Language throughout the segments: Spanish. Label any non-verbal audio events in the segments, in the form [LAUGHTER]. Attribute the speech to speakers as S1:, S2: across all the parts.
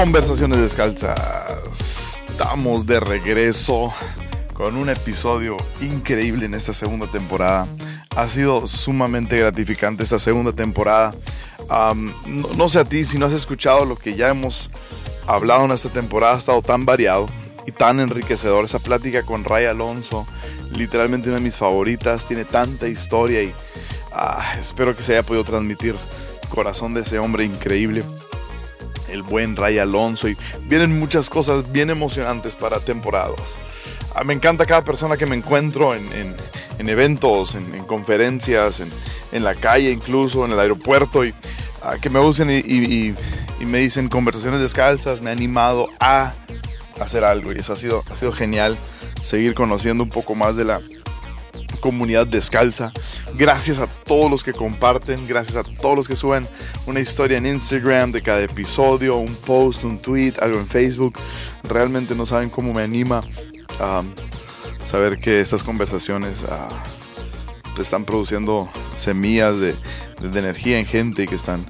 S1: Conversaciones descalzas. Estamos de regreso con un episodio increíble en esta segunda temporada. Ha sido sumamente gratificante esta segunda temporada. no, sé a ti si no has escuchado lo que ya hemos hablado en esta temporada. Ha estado tan variado y tan enriquecedor. Esa plática con Ray Alonso, literalmente una de mis favoritas. Tiene tanta historia y ah, espero que se haya podido transmitir corazón de ese hombre increíble el buen Ray Alonso y vienen muchas cosas bien emocionantes para temporadas. Ah, me encanta cada persona que me encuentro en, eventos, en, conferencias, en, la calle incluso, en el aeropuerto y ah, que me busquen y, me dicen conversaciones descalzas, me ha animado a hacer algo y eso ha sido, ha sido genial seguir conociendo un poco más de la comunidad descalza. Gracias a todos los que comparten, gracias a todos los que suben una historia en Instagram de cada episodio, un post, un tweet, algo en Facebook. Realmente no saben cómo me anima a saber que estas conversaciones uh, están produciendo semillas de, energía en gente y que están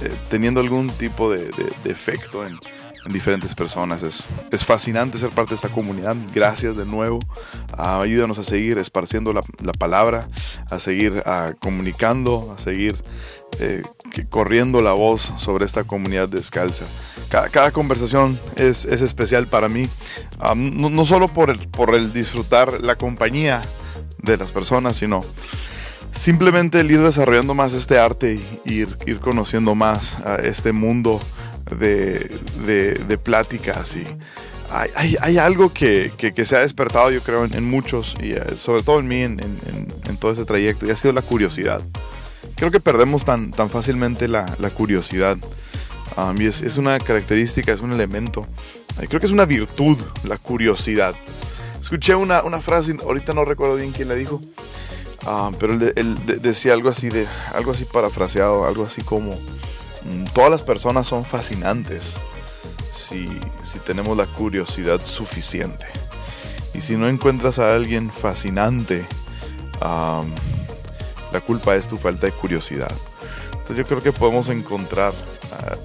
S1: eh, teniendo algún tipo de efecto en, en diferentes personas. Es, es, fascinante ser parte de esta comunidad. Gracias de nuevo. Uh, ayúdanos a seguir esparciendo la, la palabra, a seguir uh, comunicando, a seguir eh, corriendo la voz sobre esta comunidad descalza. Cada, cada conversación es, es, especial para mí, no, no, solo por el, por el disfrutar la compañía de las personas, sino simplemente el ir desarrollando más este arte ir, ir conociendo más este mundo de, de, pláticas y hay, hay, algo que, que, se ha despertado yo creo en, muchos y eh, sobre todo en mí en, en, todo ese trayecto y ha sido la curiosidad. Creo que perdemos tan, tan fácilmente la, la curiosidad um, y es, es, una característica, es un elemento, creo que es una virtud la curiosidad. Escuché una, una frase, ahorita no recuerdo bien quién la dijo, um, pero él, él decía algo así, de, algo así parafraseado, algo así como todas las personas son fascinantes si, tenemos la curiosidad suficiente. Y si no encuentras a alguien fascinante, la culpa es tu falta de curiosidad. Entonces yo creo que podemos encontrar, ah,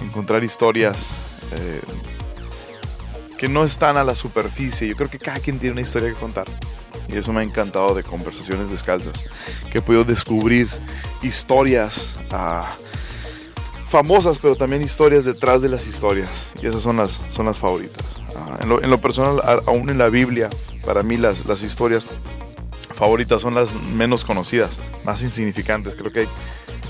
S1: encontrar historias eh, que no están a la superficie. Yo creo que cada quien tiene una historia que contar. Y eso me ha encantado de conversaciones descalzas. Que he podido descubrir historias uh, famosas, pero también historias detrás de las historias. Y esas son las, son las favoritas. Ah, en, lo, personal, aún en la Biblia, para mí las, las historias favoritas son las menos conocidas, más insignificantes. Creo que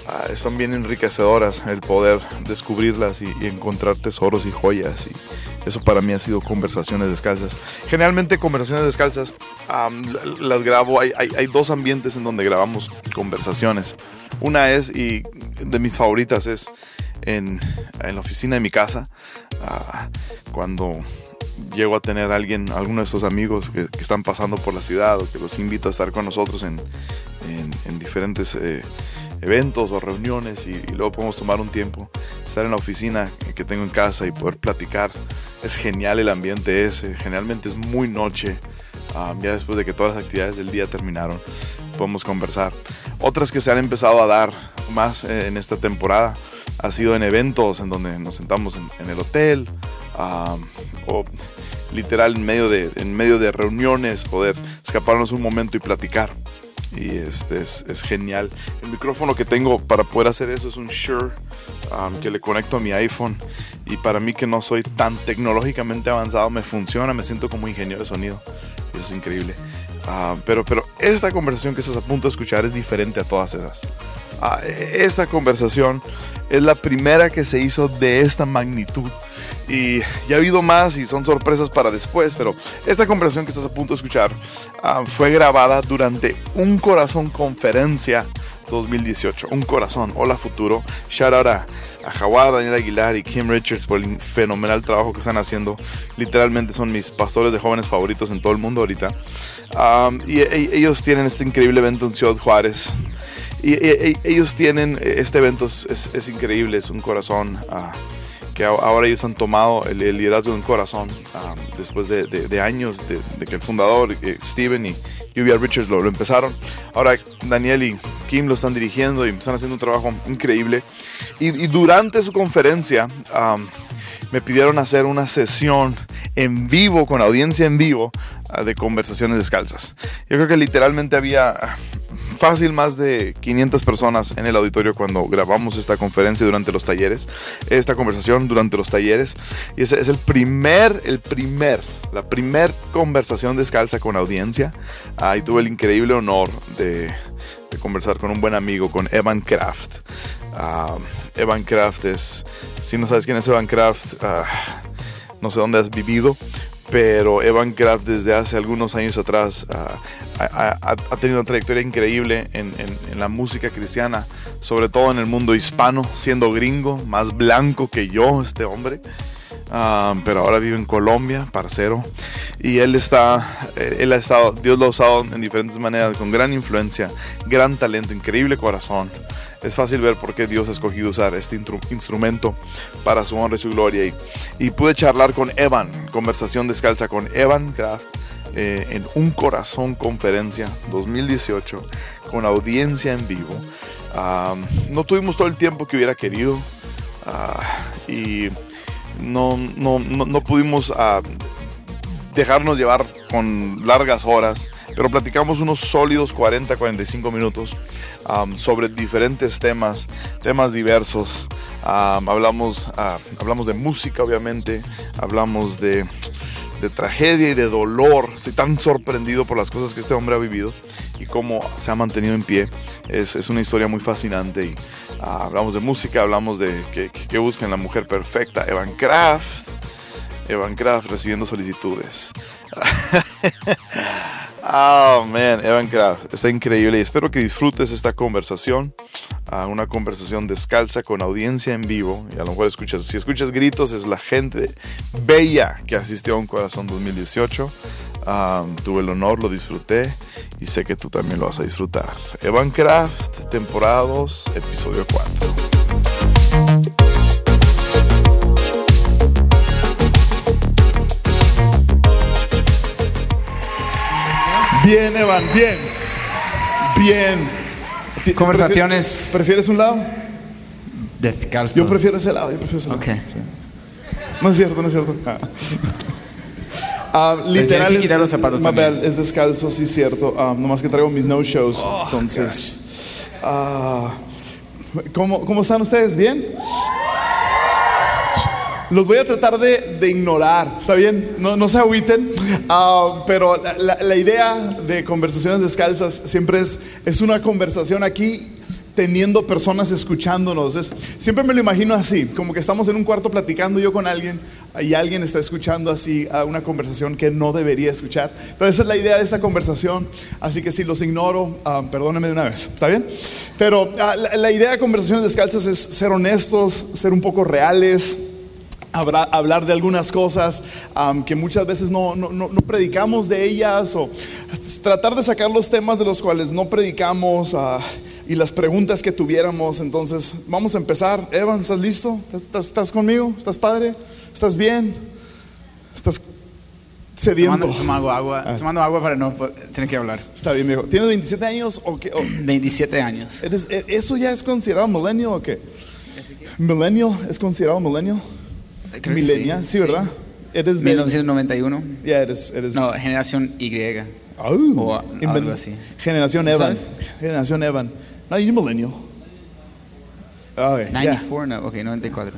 S1: ah, están bien enriquecedoras el poder descubrirlas y, encontrar tesoros y joyas. Y eso para mí ha sido conversaciones descalzas. Generalmente conversaciones descalzas las grabo, hay, hay, dos ambientes en donde grabamos conversaciones. Una es, y de mis favoritas, es en, la oficina de mi casa, ah, cuando llego a tener a alguien, alguno de esos amigos que, están pasando por la ciudad o que los invito a estar con nosotros en, diferentes eh, eventos o reuniones y, luego podemos tomar un tiempo, estar en la oficina que tengo en casa y poder platicar. Es genial el ambiente ese, generalmente es muy noche, ah, ya después de que todas las actividades del día terminaron, podemos conversar. Otras que se han empezado a dar más eh, en esta temporada ha sido en eventos en donde nos sentamos en, el hotel o literal en medio, de, en medio de reuniones poder escaparnos un momento y platicar. Y este es, es genial. El micrófono que tengo para poder hacer eso es un Shure que le conecto a mi iPhone. Y para mí que no soy tan tecnológicamente avanzado, me funciona, me siento como ingeniero de sonido. Es increíble. pero, pero esta conversación que estás a punto de escuchar es diferente a todas esas. Ah, esta conversación es la primera que se hizo de esta magnitud. Y ya ha habido más y son sorpresas para después, pero esta conversación que estás a punto de escuchar ah, fue grabada durante un corazón conferencia 2018. Un corazón. Hola futuro. Shout out a, a Daniel Aguilar y Kim Richards por el fenomenal trabajo que están haciendo. Literalmente son mis pastores de jóvenes favoritos en todo el mundo ahorita. Um, y, e, ellos tienen este increíble evento en Ciudad Juárez. Y, ellos tienen, este evento es, increíble, es un corazón. Uh, que ahora ellos han tomado el, liderazgo de un corazón um, después de, años de, que el fundador, eh, Steven y Uvia Richards, lo, empezaron. Ahora Daniel y Kim lo están dirigiendo y están haciendo un trabajo increíble. Y, durante su conferencia um, me pidieron hacer una sesión en vivo, con audiencia en vivo, uh, de conversaciones descalzas. Yo creo que literalmente había fácil más de 500 personas en el auditorio cuando grabamos esta conferencia durante los talleres, esta conversación durante los talleres. Y ese es el primer, el primer, la primer conversación descalza con audiencia. Ahí tuve el increíble honor de, conversar con un buen amigo, con Evan Kraft. Ah, Evan Kraft es, si no sabes quién es Evan Kraft, ah, no sé dónde has vivido, pero Evan Kraft desde hace algunos años atrás ah, ha, tenido una trayectoria increíble en, la música cristiana, sobre todo en el mundo hispano, siendo gringo, más blanco que yo este hombre. Ah, pero ahora vive en Colombia, parcero. Y él está, eh, él ha estado, Dios lo ha usado en diferentes maneras, con gran influencia, gran talento, increíble corazón. Es fácil ver por qué Dios ha escogido usar este instrumento para su honra y su gloria. Y, y pude charlar con Evan, conversación descalza con Evan Kraft eh, en Un Corazón Conferencia 2018 con audiencia en vivo. no tuvimos todo el tiempo que hubiera querido ah, y no, no, no, pudimos ah, dejarnos llevar con largas horas, pero platicamos unos sólidos 40-45 minutos sobre diferentes temas, temas diversos. hablamos, ah, hablamos de música, obviamente, hablamos de de tragedia y de dolor. Estoy tan sorprendido por las cosas que este hombre ha vivido y cómo se ha mantenido en pie. Es, es una historia muy fascinante. Y, ah, hablamos de música, hablamos de que, que, buscan la mujer perfecta. Evan Kraft. Evan Kraft recibiendo solicitudes. oh [LAUGHS] man, Evan Kraft. Está increíble y espero que disfrutes esta conversación a una conversación descalza con audiencia en vivo y a lo mejor escuchas, si escuchas gritos es la gente bella que asistió a un corazón 2018. tuve el honor, lo disfruté y sé que tú también lo vas a disfrutar. Evan Craft, temporada 2, episodio 4. Bien, Evan, bien. Bien.
S2: Conversaciones.
S1: ¿Prefieres un lado?
S2: Descalzo.
S1: Yo prefiero ese lado, yo prefiero ese lado.
S2: Okay.
S1: No es cierto, no es cierto. [LAUGHS] Ah. Literal
S2: es, los zapatos
S1: es descalzo, sí es cierto. Uh, nomás que traigo mis no shows. Oh, entonces, uh, ¿cómo, ¿cómo están ustedes? ¿Bien? Los voy a tratar de, de ignorar, ¿está bien? No, no se agüiten, uh, pero la, idea de conversaciones descalzas siempre es, es una conversación aquí teniendo personas escuchándonos. Es, siempre me lo imagino así, como que estamos en un cuarto platicando yo con alguien y alguien está escuchando así a una conversación que no debería escuchar. Pero esa es la idea de esta conversación, así que si los ignoro, uh, perdónenme de una vez, ¿está bien? Pero la, la idea de conversaciones descalzas es ser honestos, ser un poco reales hablar de algunas cosas que muchas veces no, predicamos de ellas o tratar de sacar los temas de los cuales no predicamos ah, y las preguntas que tuviéramos. Entonces, vamos a empezar. Evan, ¿estás listo? ¿Estás, conmigo? ¿Estás padre? ¿Estás bien? ¿Estás cediendo?
S2: Tomando, agua, ah. tomando agua para no tener que hablar.
S1: Está bien, viejo. ¿Tienes 27 años o qué?
S2: 27 años.
S1: E, ¿Eso ya es considerado millennial o qué? ¿Millennial es considerado millennial? Millennial, sí, ¿verdad?
S2: Eres de 1991.
S1: Ya eres, eres,
S2: No, generación Y.
S1: Oh, o algo así. Generación Evan. Generación Evan. No, you're millennial.
S2: Okay, 94, no, ok, 94.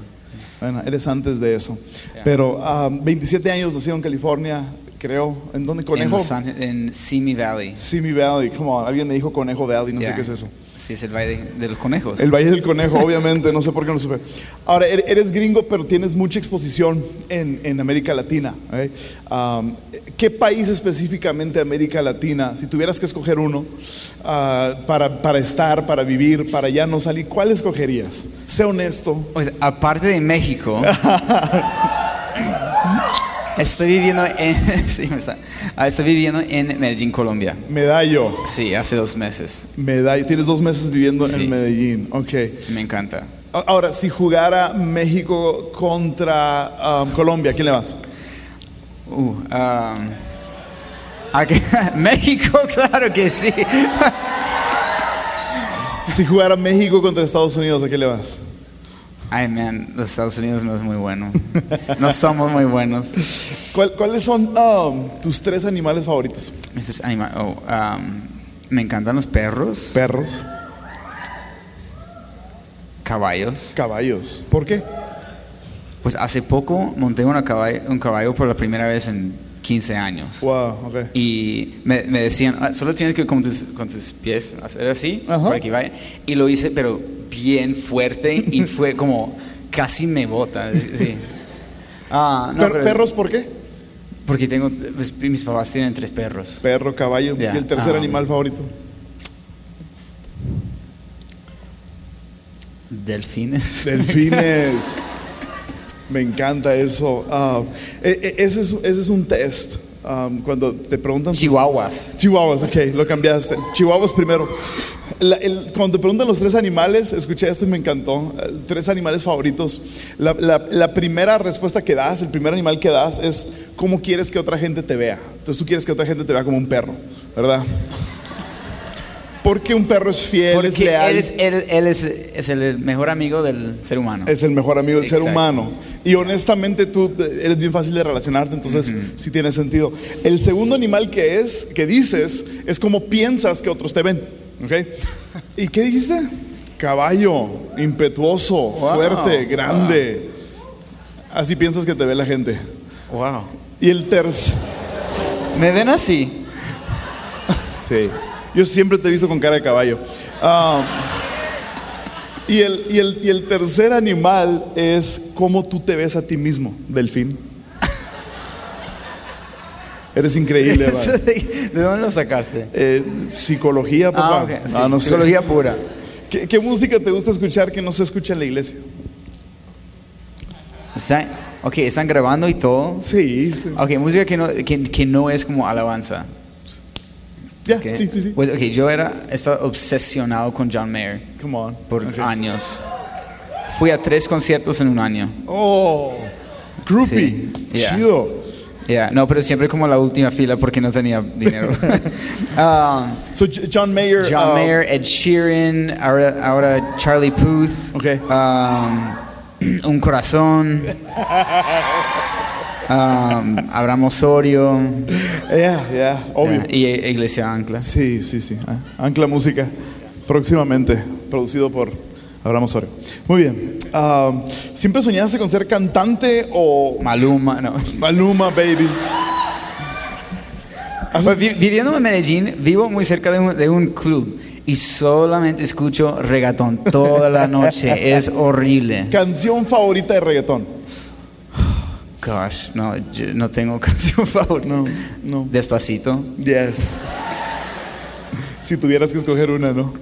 S1: Bueno, eres antes de eso. Pero 27 um, años nacido en California, creo. ¿En dónde?
S2: En,
S1: Conejo.
S2: Los Ángeles- en Simi Valley.
S1: Simi Valley, come on. Alguien me dijo Conejo Valley, no sé qué es eso.
S2: Sí, es el valle de, los conejos.
S1: El Valle del Conejo, obviamente, no sé por qué no supe. Ahora, er- eres gringo, pero tienes mucha exposición en, en América Latina. ¿eh? Um, ¿Qué país específicamente de América Latina, si tuvieras que escoger uno ah, para, para estar, para vivir, para ya no salir, cuál escogerías? Sé honesto.
S2: Aparte de México, [LAUGHS] estoy viviendo en, [LAUGHS] sí, me está- ah, estoy viviendo en Medellín, Colombia.
S1: Medallo.
S2: Sí, hace dos meses.
S1: Medallo. Tienes dos meses viviendo
S2: Sí.
S1: en Medellín. Ok.
S2: Me encanta.
S1: Ahora, si jugara México contra um, Colombia, ¿a quién le vas?
S2: Uh, um, ¿a qué? [LAUGHS] México, [LAUGHS] claro que sí.
S1: Si jugara México contra Estados Unidos, ¿a quién le vas?
S2: Ay, man, los Estados Unidos no es muy bueno. No somos muy buenos. [LAUGHS]
S1: ¿Cuál- ¿Cuáles son um, tus tres animales favoritos?
S2: Mr. Anima- oh, um, me encantan los perros,
S1: Perros,
S2: caballos.
S1: caballos. ¿Por qué?
S2: Pues hace poco monté una caballo- un caballo por la primera vez en 15 años.
S1: Wow, ok.
S2: Y me, me decían, "Ah, solo tienes que con tus, con tus pies hacer así, para que vaya. Y lo hice, pero bien fuerte y [LAUGHS] fue como casi me bota. sí. Ah, no,
S1: Per-
S2: pero-
S1: ¿Perros por qué?
S2: Porque tengo, pues, mis papás tienen tres perros.
S1: Perro, caballo. ¿Y el tercer
S2: Ah.
S1: animal favorito?
S2: Delfines.
S1: Delfines. [LAUGHS] Me encanta eso. Ah, e- e- ese, es, ese es un test. Um, cuando te preguntan...
S2: Chihuahuas.
S1: Chihuahuas, ok, lo cambiaste. Chihuahuas primero. La- el- cuando te preguntan los tres animales, escuché esto y me encantó. eh, Tres animales favoritos. La, la- la primera respuesta que das, el primer animal que das es cómo quieres que otra gente te vea. Entonces tú quieres que otra gente te vea como un perro, ¿verdad? Porque un perro es fiel, es
S2: Porque
S1: leal.
S2: él, es, él, él es, es el mejor amigo del ser humano.
S1: Es el mejor amigo del ser humano. Y honestamente tú eh, eres bien fácil de relacionarte, entonces sí tiene sentido. El segundo animal que es, que dices, es como piensas que otros te ven. ¿Ok? ¿Y qué dijiste? Caballo, impetuoso,
S2: Wow.
S1: fuerte, grande. Así piensas que te ve la gente.
S2: Wow.
S1: Y el tercer...
S2: ¿Me ven así?
S1: Sí. Yo siempre te he visto con cara de caballo. Ah, y, el, y, el, y el tercer animal es cómo tú te ves a ti mismo, delfín. Eres increíble. [LAUGHS]
S2: ¿De de dónde lo sacaste?
S1: Eh, psicología, papá.
S2: Ah, ok. sí,
S1: Ah, no sé.
S2: Psicología pura.
S1: ¿Qué, qué música te gusta escuchar que no se escucha en la iglesia?
S2: Está- ok, están grabando y todo.
S1: Sí, sí.
S2: Ok, música que no, que, que no es como alabanza.
S1: Ya,
S2: ok.
S1: sí, sí, sí.
S2: Pues, ok, yo era, estaba obsesionado con John Mayer
S1: Come on.
S2: por
S1: Ok.
S2: años. Fui a tres conciertos en un año.
S1: Oh, groupie.
S2: Sí, yeah.
S1: Chido.
S2: Yeah, no, pero siempre como la última fila porque no tenía dinero. [LAUGHS] [LAUGHS] Um,
S1: So, J- John Mayer.
S2: John
S1: uh,
S2: Mayer, Ed Sheeran, ahora, ahora Charlie Puth, um, [CLEARS THROAT] Un Corazón, [LAUGHS] um, Abraham Osorio
S1: Yeah, yeah, obvio.
S2: yeah, y Iglesia Ancla.
S1: Sí, sí, sí. Ancla Música, próximamente, producido por Abraham Osorio. Muy bien. Ah, ¿Siempre soñaste con ser cantante o
S2: Maluma, no.
S1: Maluma, baby? ¿Has-
S2: Pues, vi- viviendo en Medellín, vivo muy cerca de un, de un club y solamente escucho reggaetón toda la noche. [LAUGHS] es horrible.
S1: Canción favorita de reggaetón.
S2: Gosh, no, yo no tengo [LAUGHS] canción favorita.
S1: No, no.
S2: Despacito.
S1: Yes. Si tuvieras que escoger una, ¿no?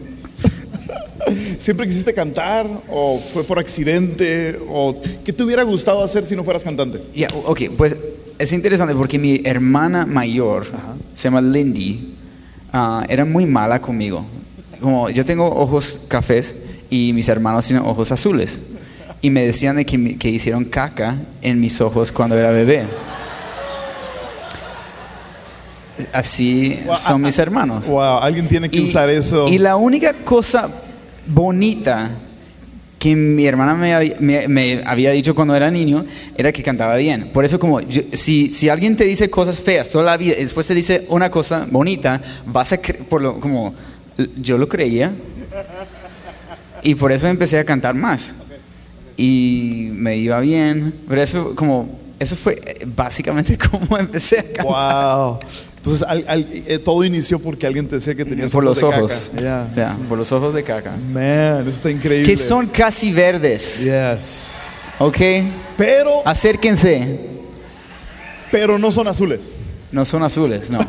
S1: ¿Siempre quisiste cantar o fue por accidente o qué te hubiera gustado hacer si no fueras cantante?
S2: Ya, ok, pues es interesante porque mi hermana mayor, se llama Lindy, ah, era muy mala conmigo. Como yo tengo ojos cafés y mis hermanos tienen ojos azules. Y me decían de que, que hicieron caca en mis ojos cuando era bebé. Así son mis hermanos.
S1: Wow, alguien tiene que usar eso.
S2: y la única cosa bonita que mi hermana me, hab- me- me había dicho cuando era niño era que cantaba bien. Por eso como si, si alguien te dice cosas feas toda la vida y después te dice una cosa bonita, vas a por lo como yo lo creía y por eso empecé a cantar más y me iba bien. Pero eso como eso fue eh, básicamente [LAUGHS] como empecé a cantar.
S1: Wow. Entonces, al- al- eh, todo inició porque alguien te decía que tenías
S2: Por los
S1: de caca.
S2: ojos.
S1: Yeah.
S2: Ya, por los ojos de caca.
S1: Man, eso está increíble.
S2: Que son casi verdes.
S1: Yes.
S2: ¿Ok?
S1: Pero,
S2: Acérquense.
S1: pero no son azules.
S2: No son azules, no. [LAUGHS]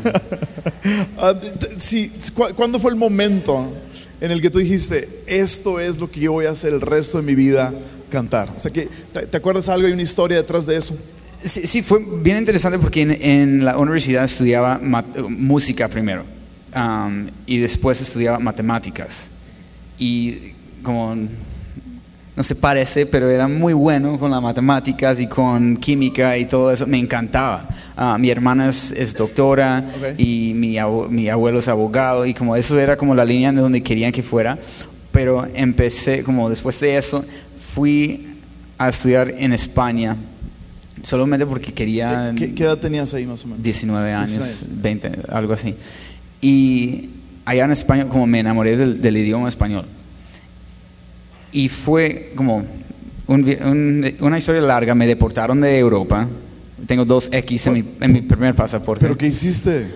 S1: Ah, sí, cu- ¿Cuándo fue el momento en el que tú dijiste, esto es lo que yo voy a hacer el resto de mi vida, cantar? O sea, que, ¿te, te acuerdas algo? ¿Hay una historia detrás de eso?
S2: Sí, sí, fue bien interesante porque en, en la universidad estudiaba música primero um, y después estudiaba matemáticas. Y como no se parece, pero era muy bueno con las matemáticas y con química y todo eso, me encantaba. Ah, mi hermana es, es doctora
S1: Ok.
S2: y mi, mi abuelo es abogado y como eso era como la línea de donde querían que fuera, pero empecé, como después de eso, fui a estudiar en España, solamente porque quería...
S1: ¿Qué, qué edad tenías ahí más o menos?
S2: 19 años,
S1: 19.
S2: 20, algo así. Y allá en España como me enamoré del, del idioma español. Y fue como un un- una historia larga, me deportaron de Europa. Tengo dos X en mi, en mi primer pasaporte.
S1: ¿Pero qué hiciste?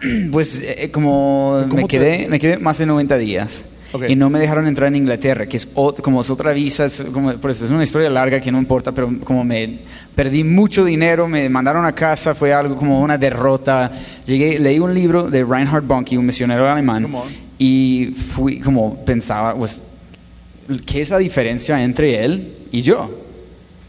S1: [CLEARS THROAT]
S2: Pues eh, como
S1: ¿Cómo
S2: me
S1: te-
S2: quedé, me quedé más de 90 días.
S1: Ok.
S2: Y no me dejaron entrar en Inglaterra, que es ot- como es otra visa, es como, por eso es una historia larga que no importa, pero como me perdí mucho dinero, me mandaron a casa, fue algo como una derrota. Llegué, leí un libro de Reinhard Bonnke, un misionero alemán, y fui como pensaba, pues, ¿qué es la diferencia entre él y yo?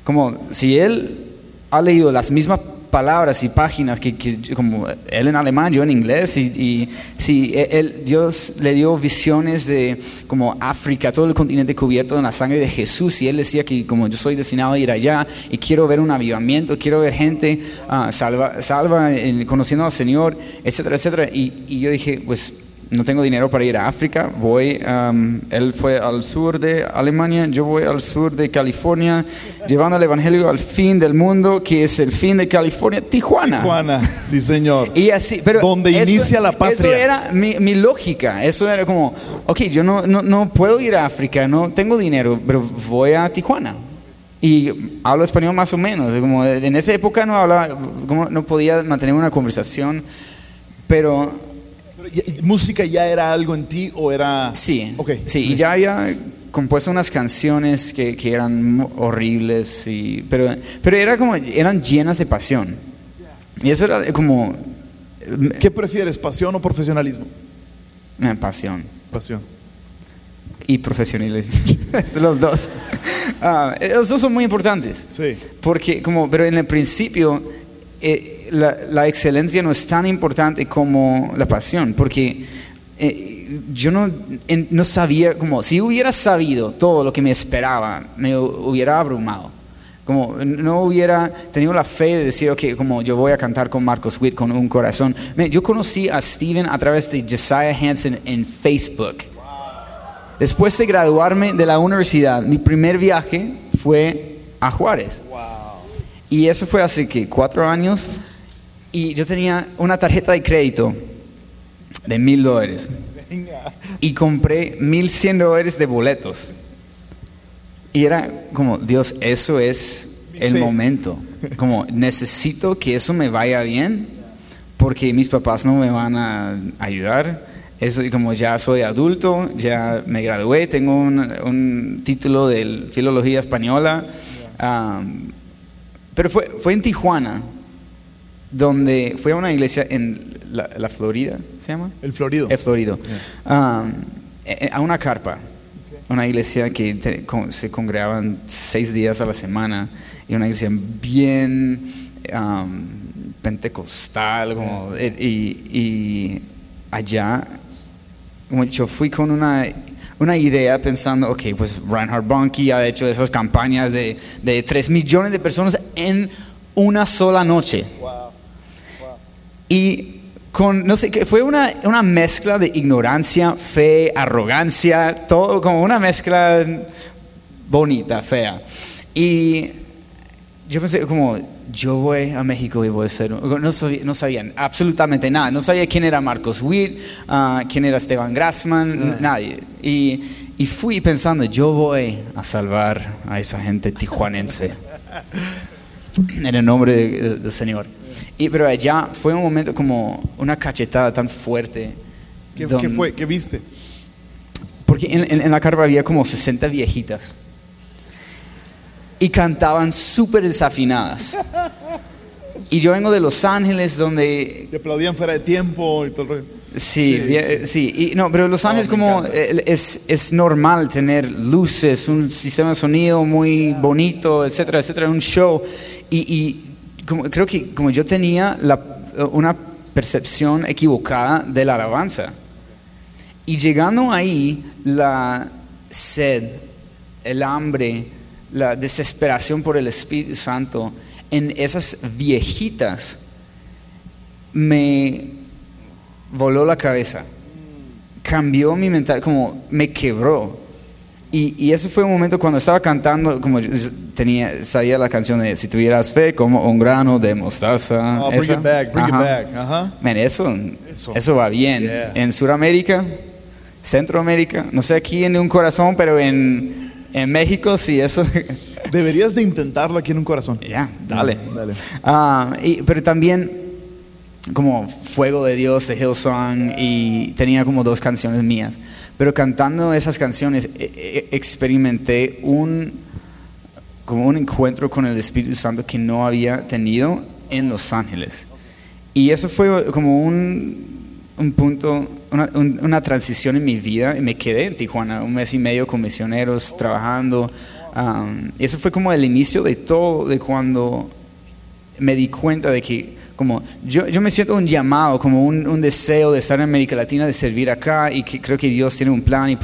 S2: Como si él ha leído las mismas palabras y páginas que, como él en alemán, yo en inglés, y, y si él, Dios le dio visiones de como África, todo el continente cubierto en la sangre de Jesús, y él decía que como yo soy destinado a ir allá y quiero ver un avivamiento, quiero ver gente ah, salva, salva en- conociendo al Señor, etcétera, etcétera, y yo dije, pues no tengo dinero para ir a África, voy, um, él fue al sur de Alemania, yo voy al sur de California, llevando el Evangelio al fin del mundo, que es el fin de California, Tijuana.
S1: Juana, sí señor.
S2: Y así, pero
S1: Donde inicia la patria.
S2: Eso era mi, mi lógica, eso era como, ok, yo no, no, no puedo ir a África, no tengo dinero, pero voy a Tijuana. Y hablo español más o menos, como en esa época no hablaba, como no podía mantener una conversación, pero
S1: Pero, ¿y- y ¿Música ya era algo en ti o era...?
S2: Sí,
S1: Ok.
S2: sí, y ya había compuesto unas canciones que, que eran horribles, y, pero, pero era como, eran llenas de pasión. Y eso era como
S1: ¿Qué prefieres, pasión o profesionalismo?
S2: eh, pasión
S1: Pasión.
S2: y profesionalismo, [LAUGHS] los dos. Ah, los dos son muy importantes.
S1: Sí.
S2: Porque, como, pero en el principio, eh, la, la excelencia no es tan importante como la pasión, porque eh, yo no, en- no sabía, como, si hubiera sabido todo lo que me esperaba, me hu- hubiera abrumado. Como no hubiera tenido la fe de decir, ok, como yo voy a cantar con Marcos Witt con un corazón. Man, yo conocí a Steven a través de Josiah Hansen en Facebook. Después de graduarme de la universidad, mi primer viaje fue a Juárez. Y eso fue hace que cuatro años. Y yo tenía una tarjeta de crédito de mil dólares. Y compré mil cien dólares de boletos. Y era como, Dios, eso es el momento. Como, necesito que eso me vaya bien porque mis papás no me van a ayudar. Eso, y como ya soy adulto, ya me gradué, tengo un, un título de filología española. am, pero fue, fue en Tijuana, donde fue a una iglesia en la, la Florida, ¿se llama?
S1: El Florido.
S2: Es Florido. Um, a una carpa. Una iglesia que te- con- se congregaban seis días a la semana. Y una iglesia bien um, pentecostal. Como, eh, y, y allá, yo fui con una, una idea pensando, ok, pues Reinhard Bonnke ha hecho esas campañas de, de 3 millones de personas en una sola noche. Y con, no sé, fue una, una mezcla de ignorancia, fe, arrogancia, todo como una mezcla bonita, fea. Y yo pensé como, yo voy a México y voy a ser, no, sabía, no sabían absolutamente nada, no sabía quién era Marcos Witt, ah, quién era Esteban Grassman, nadie. Y, y fui pensando, yo voy a salvar a esa gente tijuanense. [LAUGHS] en el nombre de- del Señor. Y, pero allá fue un momento como una cachetada tan fuerte.
S1: ¿Qué,
S2: don-
S1: qué fue? ¿Qué viste?
S2: Porque en, en- en la carpa había como 60 viejitas. Y cantaban súper desafinadas. [LAUGHS] Y yo vengo de Los Ángeles, donde
S1: Te aplaudían fuera de tiempo y todo el rollo.
S2: Sí,
S1: Sí,
S2: eh, sí. Y, no, pero Los Ángeles como es, es normal tener luces, un sistema de sonido muy bonito, etcétera, etcétera, un show. Y, y creo que como yo tenía una percepción equivocada de la alabanza. Y llegando ahí, la sed, el hambre, la desesperación por el Espíritu Santo en esas viejitas me voló la cabeza. Cambió mi mental, como me quebró. Y, y eso fue un momento cuando estaba cantando, como yo tenía, sabía la canción de Si tuvieras fe como un grano de mostaza.
S1: Oh, bring it back, bring
S2: Ajá.
S1: it back. Ajá.
S2: Man, eso,
S1: Eso.
S2: eso, va bien.
S1: Yeah.
S2: En Sudamérica, Centroamérica, no sé aquí en un corazón, pero en, en México sí, eso. [LAUGHS]
S1: Deberías de intentarlo aquí en un corazón.
S2: ya, dale.
S1: Dale.
S2: Ah, y- pero también como Fuego de Dios de Hillsong y tenía como dos canciones mías. Pero cantando esas canciones e- e- experimenté un como un encuentro con el Espíritu Santo que no había tenido en Los Ángeles. Y eso fue como un, un punto, una, un- una transición en mi vida. Y me quedé en Tijuana un mes y medio con misioneros trabajando. Um, y eso fue como el inicio de todo, de cuando me di cuenta de que como yo, yo me siento un llamado, como un, un deseo de estar en América Latina, de servir acá y que creo que Dios tiene un plan y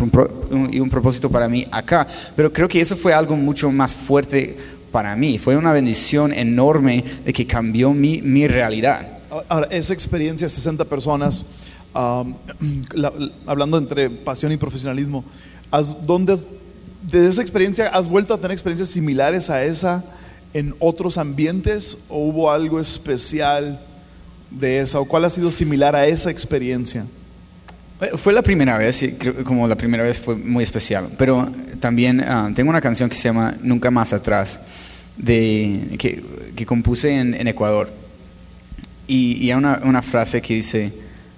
S2: un, y un propósito para mí acá. Pero creo que eso fue algo mucho más fuerte para mí. Fue una bendición enorme de que cambió mi, mi realidad.
S1: Ahora, esa experiencia, 60 personas, um, [CLEARS THROAT] la- la- hablando entre pasión y profesionalismo, ¿has- ¿dónde has- de esa experiencia has vuelto a tener experiencias similares a esa en otros ambientes o hubo algo especial de esa o cuál ha sido similar a esa experiencia?
S2: Eh, Fue la primera vez, y creo- como la primera vez fue muy especial, pero también ah, tengo una canción que se llama Nunca más atrás, de, que, que compuse en, en Ecuador. Y, y hay una, una frase que dice,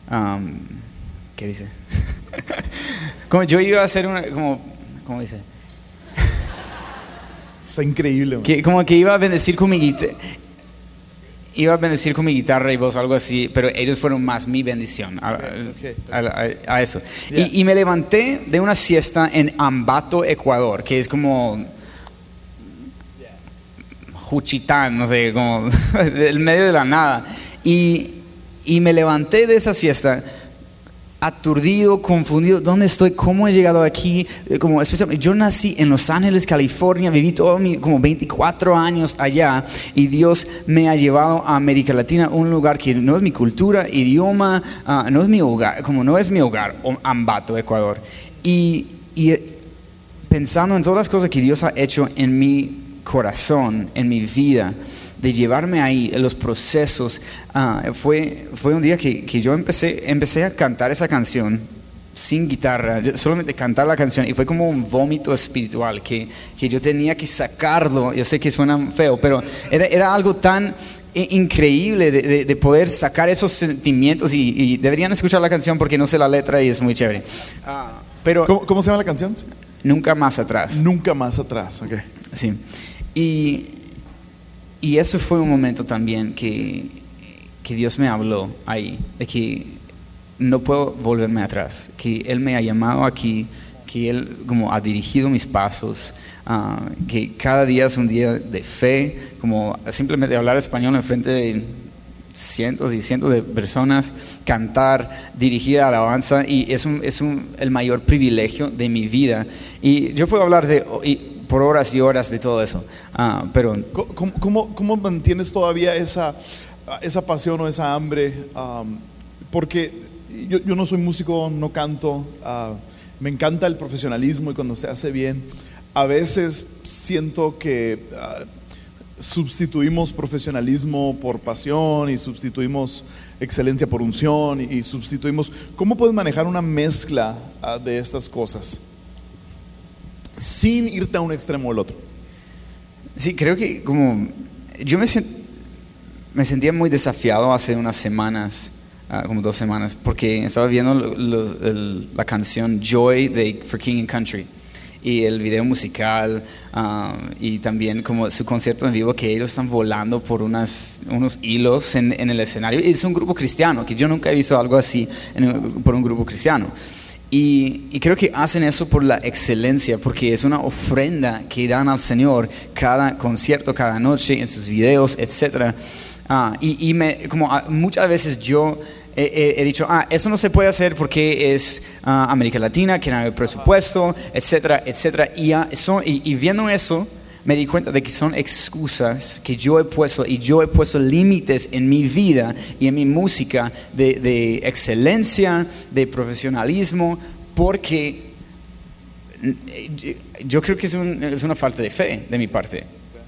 S2: am, ¿qué dice? [LAUGHS] como yo iba a hacer una, como, ¿cómo dice?
S1: Está increíble. man.
S2: Que, como que iba a bendecir con mi guitarra. Iba a bendecir con mi guitarra y voz, algo así, pero ellos fueron más mi bendición a, a- a- a eso.
S1: Yeah.
S2: Y, y me levanté de una siesta en Ambato, Ecuador, que es como Juchitán, no sé, como [LAUGHS] el medio de la nada. Y, y me levanté de esa siesta aturdido, confundido, ¿dónde estoy? ¿Cómo he llegado aquí? Eh, Como especialmente, yo nací en Los Ángeles, California, viví todo mi, como 24 años allá y Dios me ha llevado a América Latina, un lugar que no es mi cultura, idioma, ah, no es mi hogar, como no es mi hogar, Ambato, Ecuador. Y, y, eh, pensando en todas las cosas que Dios ha hecho en mi corazón, en mi vida, de llevarme ahí, los procesos, ah, fue, fue un día que, que yo empecé, empecé a cantar esa canción sin guitarra, solamente cantar la canción y fue como un vómito espiritual que, que yo tenía que sacarlo, yo sé que suena feo, pero era, era algo tan increíble de, de- de poder sacar esos sentimientos y, y deberían escuchar la canción porque no sé la letra y es muy chévere. Ah, pero
S1: ¿Cómo, cómo se llama la canción?
S2: nunca más atrás.
S1: Nunca más atrás. ok.
S2: Sí. Y, y eso fue un momento también que, que Dios me habló ahí, de que no puedo volverme atrás, que Él me ha llamado aquí, que Él como ha dirigido mis pasos, ah, que cada día es un día de fe, como simplemente hablar español en frente de cientos y cientos de personas, cantar, dirigir alabanza y es, un, es un, el mayor privilegio de mi vida. Y yo puedo hablar de, y por horas y horas de todo eso, ah, pero
S1: ¿Cómo, mantienes todavía esa, esa pasión o esa hambre? Am, porque yo, yo no soy músico, no canto, ah, me encanta el profesionalismo y cuando se hace bien, a veces siento que ah, sustituimos profesionalismo por pasión y sustituimos excelencia por unción y, sustituimos... ¿Cómo puedes manejar una mezcla de estas cosas sin irte a un extremo o el otro?
S2: Sí, creo que como yo me, sien- me sentía muy desafiado hace unas semanas, ah, como dos semanas, porque estaba viendo lo- lo- el- la canción Joy de For King and Country y el video musical ah, y también como su concierto en vivo que ellos están volando por unas, unos hilos en, en el escenario. Es un grupo cristiano, que yo nunca he visto algo así en- por un grupo cristiano. Y, y creo que hacen eso por la excelencia, porque es una ofrenda que dan al Señor cada concierto, cada noche, en sus videos, etc. Ah, y y me, como ah, muchas veces yo he, he- dicho, ah, eso no se puede hacer porque es ah, América Latina, que no hay presupuesto, etcétera, etcétera. Y, ah, son- y, y viendo eso, me di cuenta de que son excusas que yo he puesto y yo he puesto límites en mi vida y en mi música de, de excelencia, de profesionalismo, porque eh, yo creo que es, es una falta de fe de mi parte.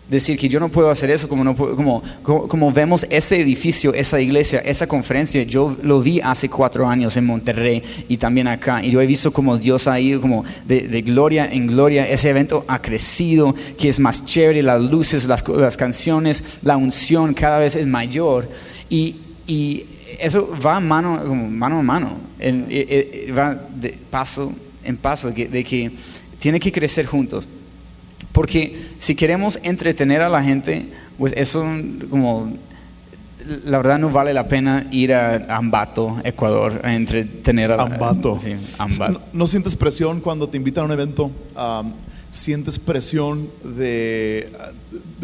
S2: Decir que yo no puedo hacer eso como, no puedo- como, como, como vemos ese edificio, esa iglesia, esa conferencia, yo lo vi hace cuatro años en Monterrey y también acá. Y yo he visto como Dios ha ido como de, de gloria en gloria. Ese evento ha crecido, que es más chévere, las luces, las, las canciones, la unción cada vez es mayor. Y, y eso va mano, mano a mano, en- eh, eh, va de paso en paso, de que tiene que crecer juntos. Porque si queremos entretener a la gente, pues eso como la verdad no vale la pena ir a Ambato, Ecuador, a entretener a la
S1: Ambato.
S2: Sí, Ambato.
S1: ¿No, no sientes presión cuando te invitan a un evento? Am, ¿Sientes presión de, ah,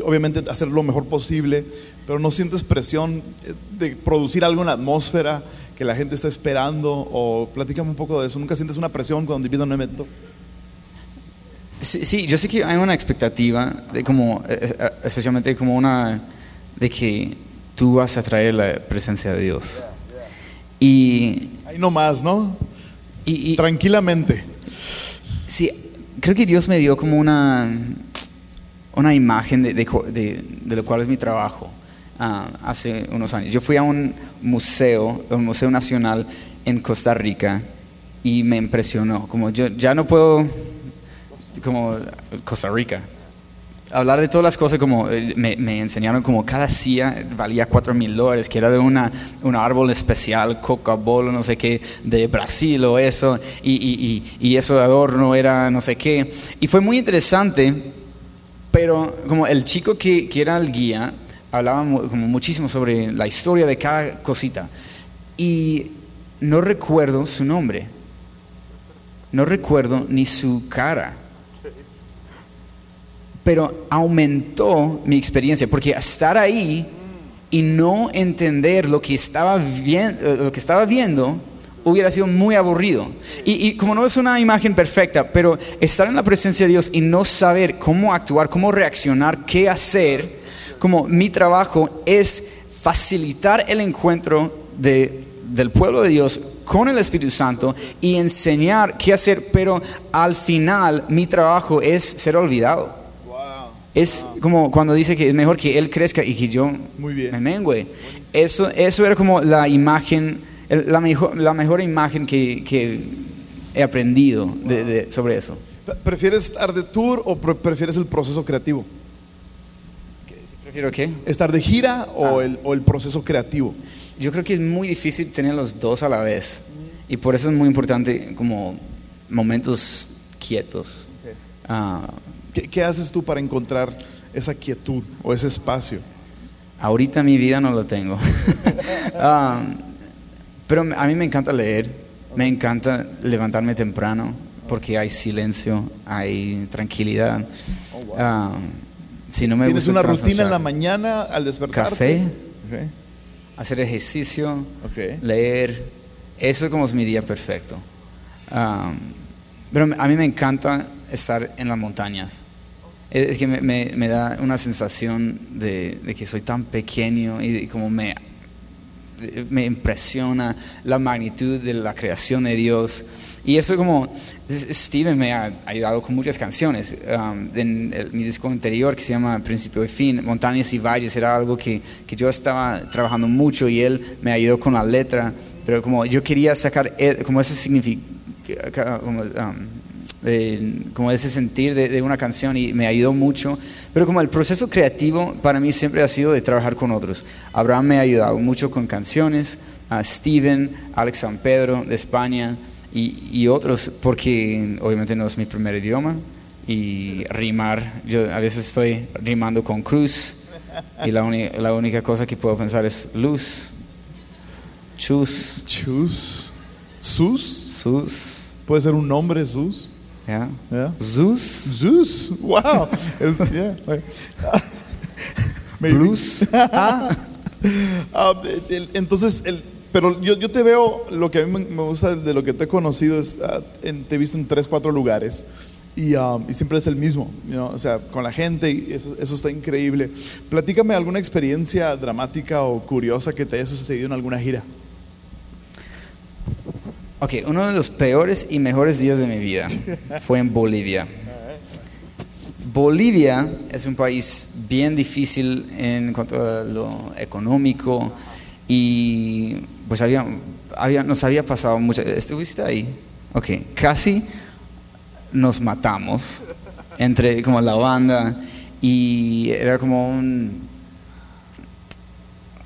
S1: obviamente, hacer lo mejor posible, pero no sientes presión eh, de producir algo en la atmósfera que la gente está esperando? O platícame un poco de eso. ¿Nunca sientes una presión cuando te invitan a un evento?
S2: Sí, sí, yo sé que hay una expectativa de como, eh, eh, especialmente como una, de que tú vas a traer la presencia de Dios. Y,
S1: Ahí nomás, ¿no?
S2: y, y-
S1: Tranquilamente.
S2: Sí, creo que Dios me dio como una, una imagen de, de, de- de lo cual es mi trabajo ah, hace unos años. Yo fui a un museo, un museo nacional en Costa Rica y me impresionó. Como yo ya no puedo, como Costa Rica, hablar de todas las cosas como eh, me, me enseñaron como cada silla valía cuatro mil dólares que era de una un árbol especial coca cola no sé qué de Brasil o eso y, y, y, y eso de adorno era no sé qué. Y fue muy interesante pero como el chico que, que era el guía hablaba como muchísimo sobre la historia de cada cosita y no recuerdo su nombre. No recuerdo ni su cara pero aumentó mi experiencia, porque estar ahí y no entender lo que estaba, eh, lo que estaba viendo hubiera sido muy aburrido. Y, y como no es una imagen perfecta, pero estar en la presencia de Dios y no saber cómo actuar, cómo reaccionar, qué hacer, como mi trabajo es facilitar el encuentro de- del pueblo de Dios con el Espíritu Santo y enseñar qué hacer, pero al final mi trabajo es ser olvidado. Es como cuando dice que es mejor que él crezca y que yo
S1: Muy bien.
S2: me mengue. Eso, eso era como la imagen, la mejor, la mejor imagen que, que he aprendido de- de- sobre eso.
S1: ¿Prefieres estar de tour o pre- prefieres el proceso creativo?
S2: ¿Prefiero qué?
S1: ¿Estar de gira o, el, o el proceso creativo?
S2: Yo creo que es muy difícil tener los dos a la vez. Y por eso es muy importante como momentos quietos. Ah,
S1: ¿Qué, qué haces tú para encontrar esa quietud o ese espacio?
S2: Ahorita en mi vida no lo tengo. [LAUGHS] Ah, pero a mí me encanta leer, me encanta levantarme temprano porque hay silencio, hay tranquilidad. Ah, si no me
S1: ¿Tienes una rutina en la mañana al despertarte?
S2: Café.
S1: Ok,
S2: hacer ejercicio,
S1: ok.
S2: leer, eso es como es mi día perfecto. Ah, pero a mí me encanta estar en las montañas. Es que me, me- me da una sensación de, de que soy tan pequeño y, como me, me impresiona la magnitud de la creación de Dios. Y eso como Steven me ha ayudado con muchas canciones. Um, en el- mi disco anterior que se llama Principio y Fin, Montañas y Valles, era algo que, que yo estaba trabajando mucho y él me ayudó con la letra. Pero como yo quería sacar eh, como ese significado, como, um, eh, como ese sentir de, de, una canción y me ayudó mucho. Pero como el proceso creativo para mí siempre ha sido de trabajar con otros. Abraham me ha ayudado mucho con canciones, a Steven, Alex San Pedro de España y, y otros, porque obviamente no es mi primer idioma y rimar, yo a veces estoy rimando con cruz y la, la única cosa que puedo pensar es luz, chus.
S1: Chus. Sus.
S2: Sus.
S1: Puede ser un nombre, Sus.
S2: Yeah.
S1: Yeah.
S2: Zeus.
S1: Zeus. Wow. [LAUGHS] Yeah.
S2: Blues. [LAUGHS] Ah. [LAUGHS]
S1: Ah, el- entonces, el, pero yo, yo te veo, lo que a mí me gusta de lo que te he conocido es, ah, en- te he visto en tres, cuatro lugares y, ah, y siempre es el mismo, you know, o sea, con la gente y eso, eso está increíble. Platícame alguna experiencia dramática o curiosa que te haya sucedido en alguna gira.
S2: Ok, uno de los peores y mejores días de mi vida fue en Bolivia. Bolivia es un país bien difícil en cuanto a lo económico y pues había, había, nos había pasado mucho. ¿Estuviste ahí? Ok, casi nos matamos entre como la banda y era como un...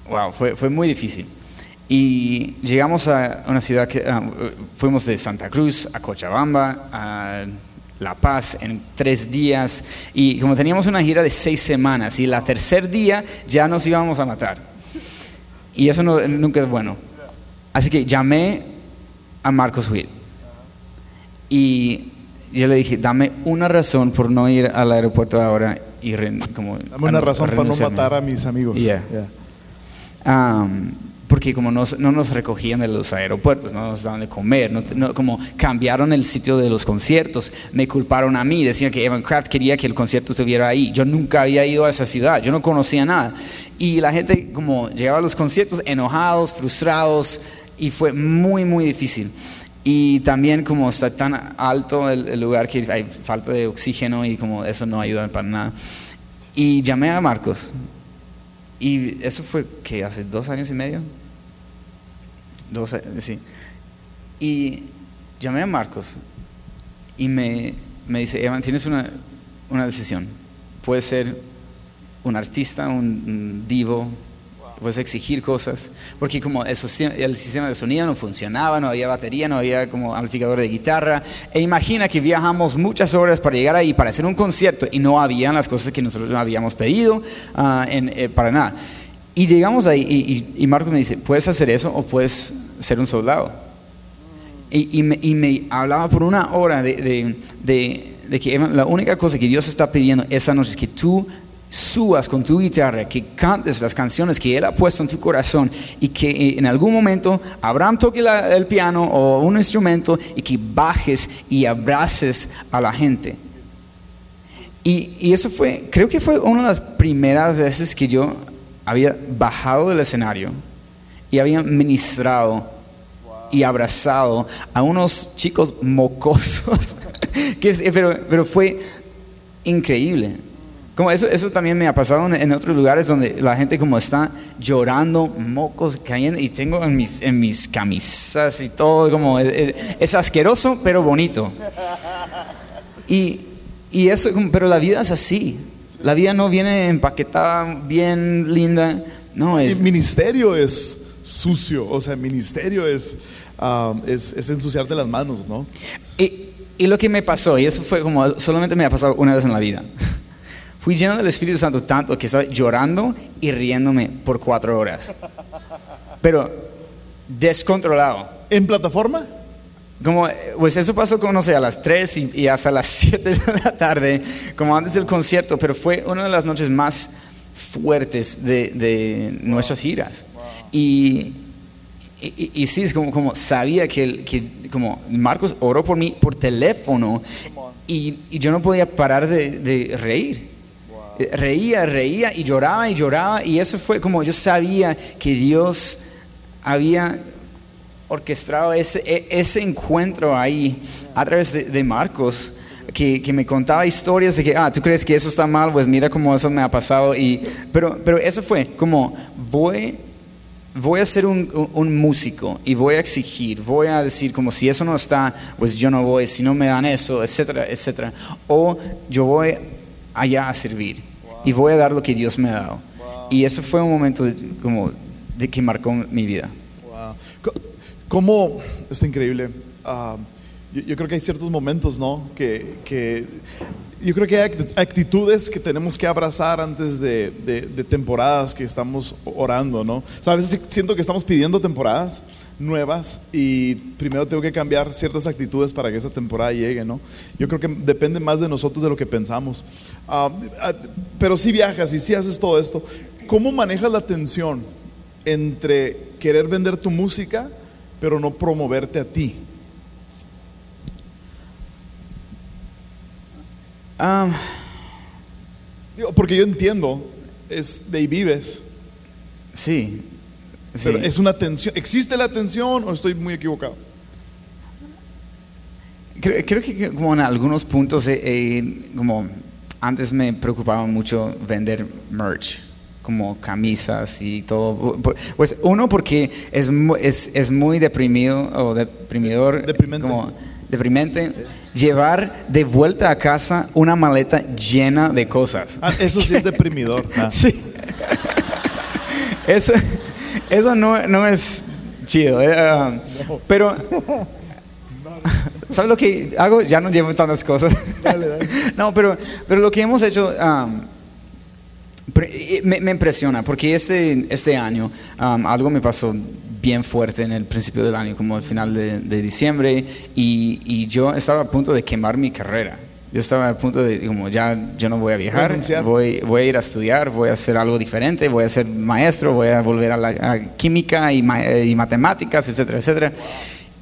S2: Wow, fue, fue muy difícil. Y llegamos a una ciudad que ah, fuimos de Santa Cruz a Cochabamba, a La Paz en tres días. Y como teníamos una gira de seis semanas, y la tercer día ya nos íbamos a matar. Y eso no- nunca es bueno. Así que llamé a Marcos Witt. Y yo le dije, dame una razón por no ir al aeropuerto ahora y como
S1: Dame una razón para no
S2: renunciarme".
S1: matar a mis amigos.
S2: Yeah.
S1: Yeah.
S2: Am, porque como nos- no nos recogían de los aeropuertos, no nos daban de comer, no- no- como cambiaron el sitio de los conciertos, me culparon a mí, decían que Evan Kraft quería que el concierto estuviera ahí. Yo nunca había ido a esa ciudad, yo no conocía nada. Y la gente como llegaba a los conciertos enojados, frustrados, y fue muy, muy difícil. Y también como está tan alto el, el lugar que hay falta de oxígeno y como eso no ayuda para nada. Y llamé a Marcos, y eso fue que hace dos años y medio. Dos, a- sí. Y llamé a Marcos y me, me dice, Evan, tienes una, una decisión. Puedes ser un artista, un, un divo, puedes exigir cosas, porque como el, sistema de sonido no funcionaba, no había batería, no había como amplificador de guitarra, e imagina que viajamos muchas horas para llegar ahí, para hacer un concierto, y no habían las cosas que nosotros habíamos pedido ah, en- eh, para nada. Y llegamos ahí, y, y- y Marcos me dice, puedes hacer eso o puedes ser un soldado. Y, me, hablaba por una hora de, de- de- de que la única cosa que Dios está pidiendo esa noche es que tú subas con tu guitarra, que cantes las canciones que Él ha puesto en tu corazón y que eh, en algún momento Abraham toque el piano o un instrumento y que bajes y abraces a la gente. Y, y eso fue, creo que fue una de las primeras veces que yo había bajado del escenario y había ministrado y abrazado a unos chicos mocosos. [LAUGHS] que es- pero, pero fue increíble. Como eso, eso también me ha pasado en, en otros lugares donde la gente como está llorando, mocos cayendo, y tengo en mis, en mis camisas y todo, como es, es- es asqueroso, pero bonito. Y, y eso, pero la vida es así. La vida no viene empaquetada bien linda. No, es,
S1: ministerio es sucio, o sea, ministerio es, es, es ensuciarte las manos, ¿no?
S2: Y, y lo que me pasó, y eso fue como solamente me ha pasado una vez en la vida. Fui lleno del Espíritu Santo tanto que estaba llorando y riéndome por cuatro horas. Pero descontrolado.
S1: ¿En plataforma?
S2: Como, eh, pues eso pasó como, no sé, a las 3 y, y hasta las [LAUGHS] 7 de la tarde, como antes del concierto, pero fue una de las noches más fuertes de, de nuestras giras. Y, y, y- y sí, es como, como sabía que, que como Marcos oró por mí por teléfono y, y yo no podía parar de, de reír. Reía, reía y lloraba y lloraba y eso fue como yo sabía que Dios había orquestado ese, e- ese encuentro ahí a través de, de Marcos, que, que me contaba historias de que, ah, tú crees que eso está mal, pues mira cómo eso me ha pasado. Y, pero, pero eso fue como, voy, voy a ser un, un- un músico y voy a exigir, voy a decir como si eso no está, pues yo no voy, si no me dan eso, etcétera, etcétera. O yo voy allá a servir y voy a dar lo que Dios me ha dado. Y eso fue un momento de- como de que marcó mi vida.
S1: Wow. ¿Cómo? Es increíble. Ah, yo, yo creo que hay ciertos momentos, ¿no? Que, que yo creo que hay act- actitudes que tenemos que abrazar antes de, de- de temporadas que estamos orando, ¿no? O sea, a veces siento que estamos pidiendo temporadas nuevas y primero tengo que cambiar ciertas actitudes para que esa temporada llegue, ¿no? Yo creo que depende más de nosotros de lo que pensamos. Ah, ah, pero si viajas y si haces todo esto, ¿cómo manejas la tensión entre querer vender tu música, pero no promoverte a ti?
S2: Ah,
S1: Digo, Porque yo entiendo, es de ahí vives,
S2: sí, sí.
S1: pero es una tensión. ¿Existe la tensión o estoy muy equivocado?
S2: Creo, creo que como en algunos puntos, eh, eh, como antes me preocupaba mucho vender merch, como camisas y todo. Pu- Pues uno porque es, es, es muy deprimido o deprimidor,
S1: Deprimente.
S2: como deprimente, llevar de vuelta a casa una maleta llena de cosas.
S1: Ah, eso sí es deprimidor. [LAUGHS] Ah.
S2: Sí. Eso, eso no, no es chido. eh, ah, Pero, [LAUGHS] ¿sabes lo que hago? Ya no llevo tantas cosas. [LAUGHS] No, pero, pero lo que hemos hecho um, me, me impresiona, porque este, este año um, algo me pasó bien fuerte en el principio del año, como al final de, de diciembre, y, y yo estaba a punto de quemar mi carrera. Yo estaba a punto de, como ya, yo no voy a viajar,
S1: Renunciar.
S2: voy, voy a ir a estudiar, voy a hacer algo diferente, voy a ser maestro, voy a volver a la a química y, ma- y matemáticas, etcétera, etcétera.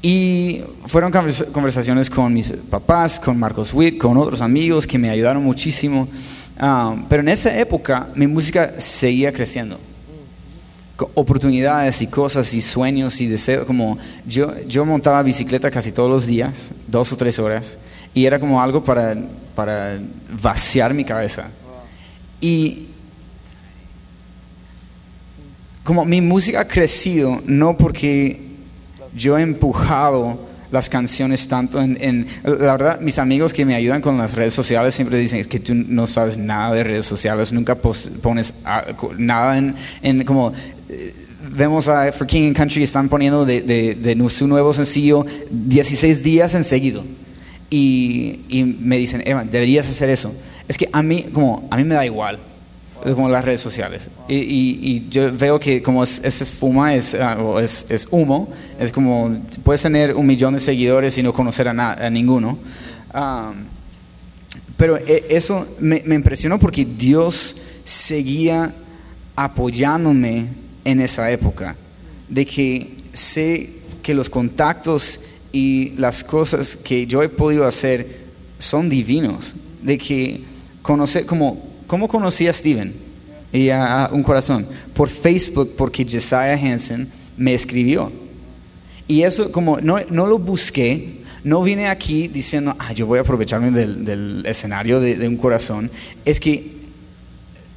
S2: Y fueron convers- conversaciones con mis papás, con Marcos Witt, con otros amigos que me ayudaron muchísimo. Ah, pero en esa época mi música seguía creciendo. Oportunidades y cosas y sueños y deseos. Como yo, yo montaba bicicleta casi todos los días, dos o tres horas, y era como algo para, para vaciar mi cabeza. Y como mi música ha crecido, no porque yo he empujado las canciones tanto en, en- la verdad mis amigos que me ayudan con las redes sociales siempre dicen es que tú no sabes nada de redes sociales nunca pones nada en, en como vemos a For King and Country están poniendo de, de- de su nuevo sencillo 16 días en seguido y, y me dicen Evan deberías hacer eso es que a mí como a mí me da igual es como las redes sociales. Y, y- y yo veo que como es, es espuma, es, ah, es, es humo, es como puedes tener un millón de seguidores y no conocer a, na- a ninguno. Am, pero eh, eso me, me impresionó porque Dios seguía apoyándome en esa época, de que sé que los contactos y las cosas que yo he podido hacer son divinos, de que conocer, como, ¿cómo conocí a Steven y a, un corazón? Por Facebook, porque Josiah Hansen me escribió. Y eso como no, no lo busqué, no vine aquí diciendo, ah, yo voy a aprovecharme del, del escenario de un corazón, es que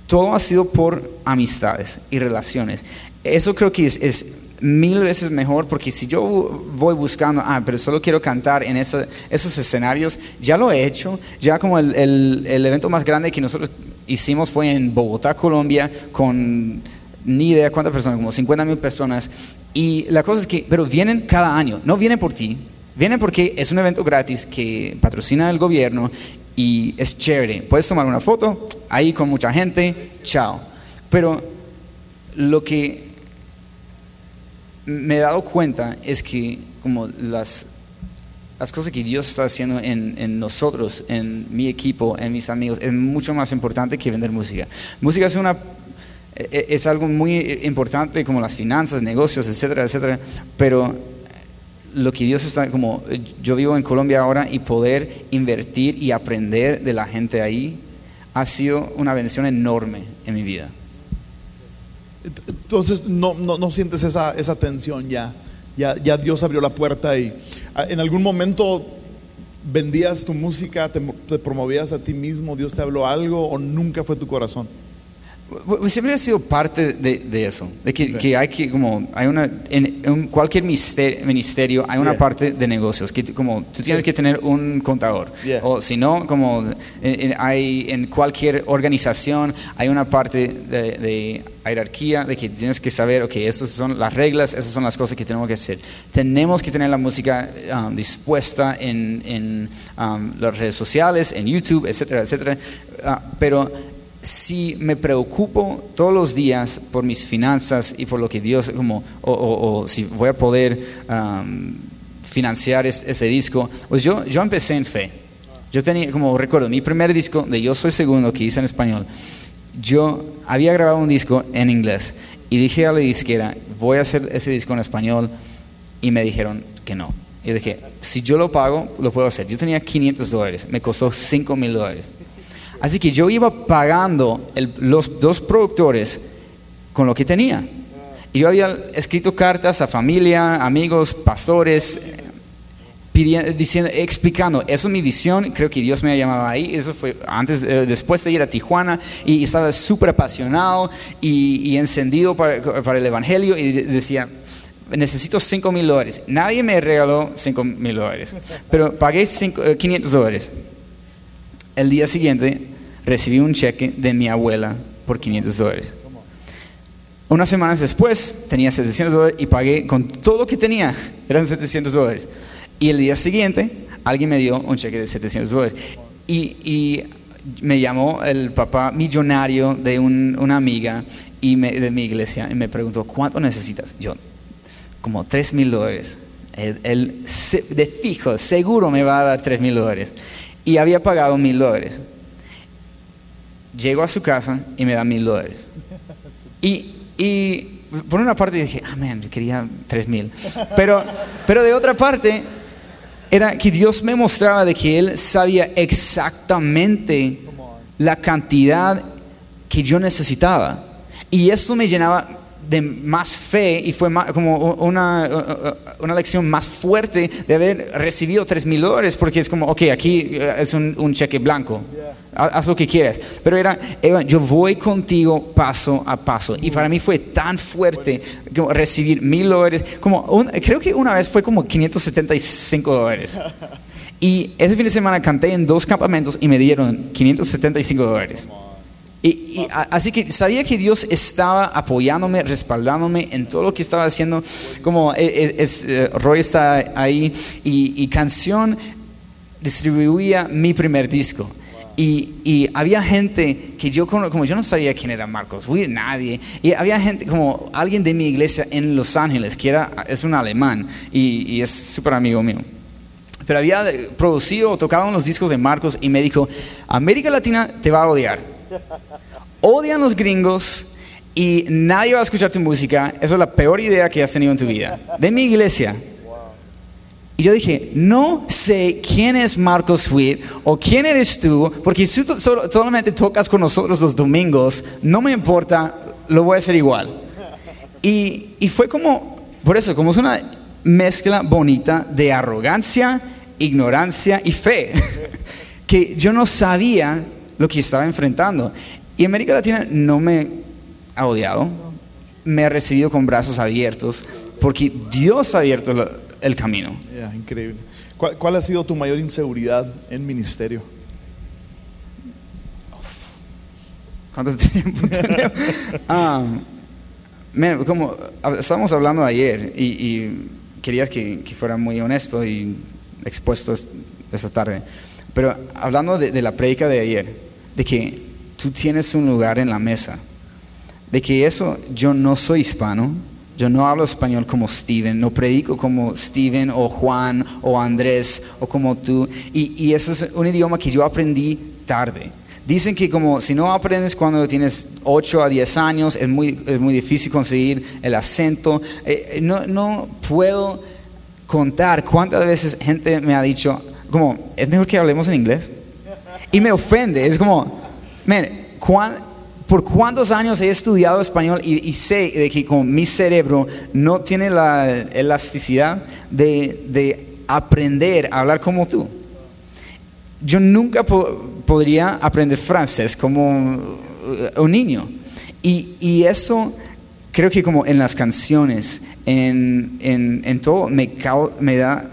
S2: todo ha sido por amistades y relaciones. Eso creo que es, mil veces mejor porque si yo voy buscando, ah, pero solo quiero cantar en esos escenarios, ya lo he hecho, ya como el, el- el evento más grande que nosotros hicimos fue en Bogotá, Colombia, con ni idea cuántas personas, como 50 mil personas. Y la cosa es que, pero vienen cada año, no vienen por ti, vienen porque es un evento gratis que patrocina el gobierno y es chévere. Puedes tomar una foto ahí con mucha gente, chao. Pero lo que me he dado cuenta es que como las, las cosas que Dios está haciendo en, en nosotros, en mi equipo, en mis amigos, es mucho más importante que vender música. Música es una e- es algo muy importante como las finanzas, negocios, etcétera, etcétera, pero lo que Dios está como yo vivo en Colombia ahora y poder invertir y aprender de la gente ahí ha sido una bendición enorme en mi vida.
S1: Entonces no, no, sientes esa, esa tensión ya. ya. Ya Dios abrió la puerta y ah, en algún momento vendías tu música, te promovías a ti mismo, Dios te habló algo o nunca fue tu corazón.
S2: Siempre he sido parte de, de eso, de que, que hay que, como, hay una, en, en cualquier ministerio hay una
S1: Yeah.
S2: parte de negocios, que como tú tienes que tener un contador,
S1: Yeah.
S2: o si no, como en, en- hay, en cualquier organización hay una parte de, de jerarquía, de que tienes que saber, ok, esas son las reglas, esas son las cosas que tenemos que hacer. Tenemos que tener la música um, dispuesta en, en um, las redes sociales, en YouTube, etcétera, etcétera, Ah, pero si me preocupo todos los días por mis finanzas y por lo que Dios, como, o, o- si voy a poder financiar es- ese disco, pues yo, yo empecé en fe. Yo tenía, como recuerdo, mi primer disco de Yo Soy Segundo que hice en español, yo había grabado un disco en inglés y dije a la disquera, voy a hacer ese disco en español y me dijeron que no. Y dije, si yo lo pago, lo puedo hacer. Yo tenía 500 dólares, me costó 5 mil dólares. Así que yo iba pagando el- los dos productores con lo que tenía. Y yo había escrito cartas a familia, amigos, pastores, eh, pidiendo, diciendo, explicando, eso es mi visión, creo que Dios me ha llamado ahí, eso fue antes, eh, después de ir a Tijuana y, estaba súper apasionado y, encendido para, el Evangelio y de- decía, necesito 5 mil dólares. Nadie me regaló 5 mil dólares, pero pagué cinco- eh, 500 dólares. El día siguiente recibí un cheque de mi abuela por 500 dólares. Unas semanas después tenía 700 dólares y pagué con todo lo que tenía, [LAUGHS] eran 700 dólares. Y el día siguiente alguien me dio un cheque de 700 dólares. Y, me llamó el papá millonario de un- una amiga y de mi iglesia y me preguntó, ¿cuánto necesitas? Yo, como 3 mil dólares. Se- de fijo, seguro me va a dar 3 mil dólares. Y había pagado mil dólares. Llego a su casa y me da mil dólares. Y, y por una parte dije, ah, man, quería tres mil. Pero, pero de otra parte, era que Dios me mostraba de que Él sabía exactamente la cantidad que yo necesitaba. Y eso me llenaba de más fe y fue más- como una, una lección más fuerte de haber recibido tres mil dólares, porque es como, ok, aquí eh, es un, un cheque blanco, Ha- haz lo que quieras. Pero era, Evan, yo voy contigo paso a paso. Y para mí fue tan fuerte como recibir mil dólares, como un- creo que una vez fue como 575 dólares. [LAUGHS] Y ese fin de semana canté en dos campamentos y me dieron 575 dólares. Y, y a- así que sabía que Dios estaba apoyándome, respaldándome en todo lo que estaba haciendo. Como eh, eh, es, eh, Roy está ahí y, y canción distribuía mi primer disco. Y, y había gente que yo, como yo no sabía quién era Marcos, Witt, nadie. Y había gente, como alguien de mi iglesia en Los Ángeles, que era, es un alemán y, es súper amigo mío pero había eh, producido o tocado los discos de Marcos y me dijo, América Latina te va a odiar. [LAUGHS] Odian los gringos y nadie va a escuchar tu música. Eso es la peor idea que has tenido en tu vida. De mi iglesia. Y yo dije, no sé quién es Marcos Sweet o quién eres tú, porque si tú solo- solamente tocas con nosotros los domingos, no me importa, lo voy a hacer igual. Y, y fue como, por eso, como es una mezcla bonita de arrogancia, ignorancia y fe, [LAUGHS] que yo no sabía lo que estaba enfrentando. Y América Latina no me ha odiado, me ha recibido con brazos abiertos, porque Dios ha abierto el camino.
S1: Ya, increíble. ¿Cuál, cuál ha sido tu mayor inseguridad en ministerio?
S2: ¿Cuánto tiempo [LAUGHS] tenemos? Ah, man, como estábamos hablando ayer y, y querías que, que fuera muy honesto y expuesto es- esta tarde, pero hablando de, de la predica de ayer, de que tú tienes un lugar en la mesa, de que eso yo no soy hispano, yo no hablo español como Steven, no predico como Steven o Juan o Andrés o como tú. Y, y eso es un idioma que yo aprendí tarde. Dicen que como si no aprendes cuando tienes 8 a 10 años, es muy, es muy difícil conseguir el acento. Eh, eh, no, no puedo contar cuántas veces gente me ha dicho, como, es mejor que hablemos en inglés. Y me ofende, es como, man, ¿cuán- ¿por cuántos años he estudiado español y, y sé de que como mi cerebro no tiene la elasticidad de, de aprender a hablar como tú? Yo nunca po- podría aprender francés como uh, un niño. Y, y eso creo que como en las canciones, en, en, en todo, me, me, da,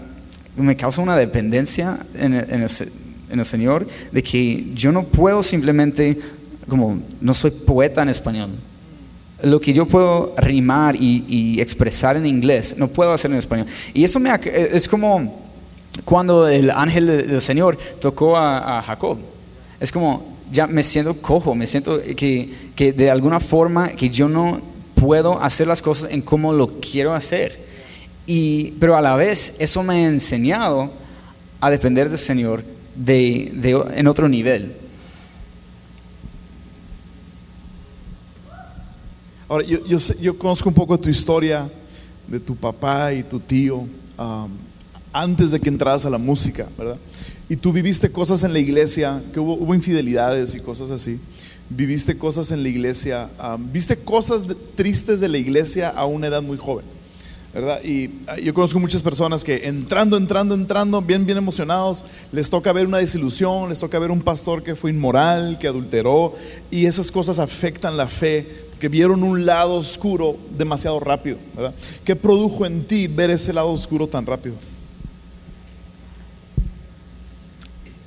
S2: me causa una dependencia en en, el, se- en el Señor de que yo no puedo simplemente, como no soy poeta en español. Lo que yo puedo rimar y, y expresar en inglés, no puedo hacer en español. Y eso me, es como cuando el ángel de- del Señor tocó a, a Jacob. Es como, ya me siento cojo, me siento que, que de alguna forma que yo no puedo hacer las cosas en como lo quiero hacer. Y, pero a la vez eso me ha enseñado a depender del Señor de, de- en otro nivel.
S1: Ahora, yo, yo, yo conozco un poco tu historia de tu papá y tu tío antes de que entraras a la música, ¿verdad? Y tú viviste cosas en la iglesia, que hubo, infidelidades y cosas así. Viviste cosas en la iglesia, viste cosas tristes de la iglesia a una edad muy joven. Y ah, yo conozco muchas personas que entrando, entrando, entrando, bien, bien emocionados, les toca ver una desilusión, les toca ver un pastor que fue inmoral, que adulteró, y esas cosas afectan la fe, que vieron un lado oscuro demasiado rápido. ¿Qué produjo en ti ver ese lado oscuro tan rápido?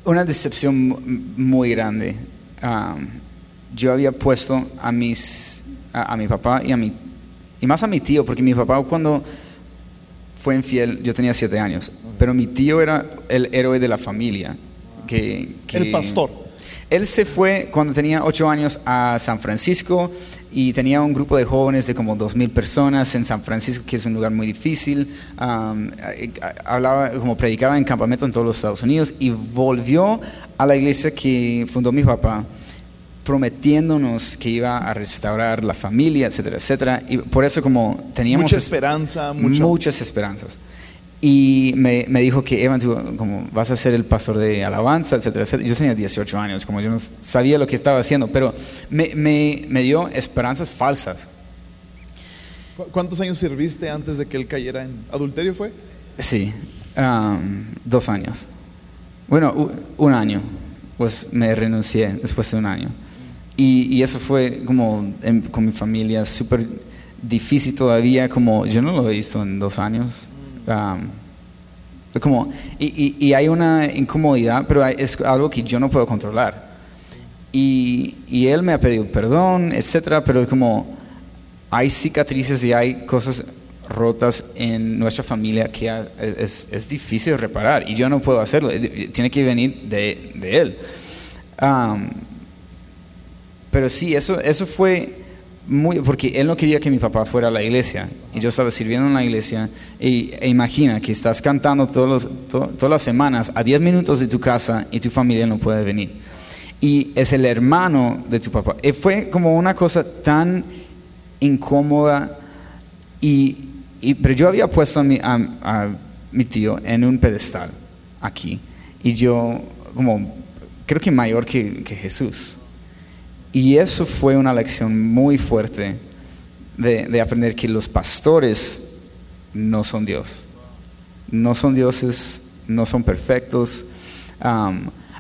S2: Una decepción mu- muy grande. Um, yo había puesto a mis a mi papá y a mi y más a mi tío, porque mi papá cuando fue infiel yo tenía siete años, pero mi tío era el héroe de la familia. Que, que-
S1: El pastor.
S2: Él se fue cuando tenía ocho años a San Francisco y tenía un grupo de jóvenes de como dos mil personas en San Francisco, que es un lugar muy difícil. Um, hablaba, como predicaba en campamento en todos los Estados Unidos y volvió a la iglesia que fundó mi papá, prometiéndonos que iba a restaurar la familia, etcétera, etcétera. Y por eso como teníamos
S1: Mucha
S2: es-
S1: esperanza, mucha-
S2: muchas esperanzas. Y me, me dijo que Evan, tú, como vas a ser el pastor de alabanza, etcétera, etcétera. Yo tenía 18 años, como yo no sabía lo que estaba haciendo, pero me, me, me dio esperanzas falsas.
S1: ¿Cu- ¿Cuántos años serviste antes de que él cayera en adulterio fue?
S2: Sí, um, dos años. Bueno, un año. Pues me renuncié después de un año. Y, y eso fue como en- con mi familia súper difícil todavía, como yo no lo he visto en dos años. Um, como, y, y- y hay una incomodidad, pero hay- es algo que yo no puedo controlar. Y, y él me ha pedido perdón, etcétera, pero como hay cicatrices y hay cosas rotas en nuestra familia que ha- es, es difícil reparar y yo no puedo hacerlo, tiene que venir de, de él. Am, pero sí, eso, eso fue muy, porque él no quería que mi papá fuera a la iglesia y yo estaba sirviendo en la iglesia y, e imagina que estás cantando todos los- to- todas las semanas a 10 minutos de tu casa y tu familia no puede venir. Y es el hermano de tu papá. Y fue como una cosa tan incómoda y, y- pero yo había puesto a mi, a mi tío en un pedestal aquí y yo como creo que mayor que, que Jesús y eso fue una lección muy fuerte de, de aprender que los pastores no son Dios no son dioses no son perfectos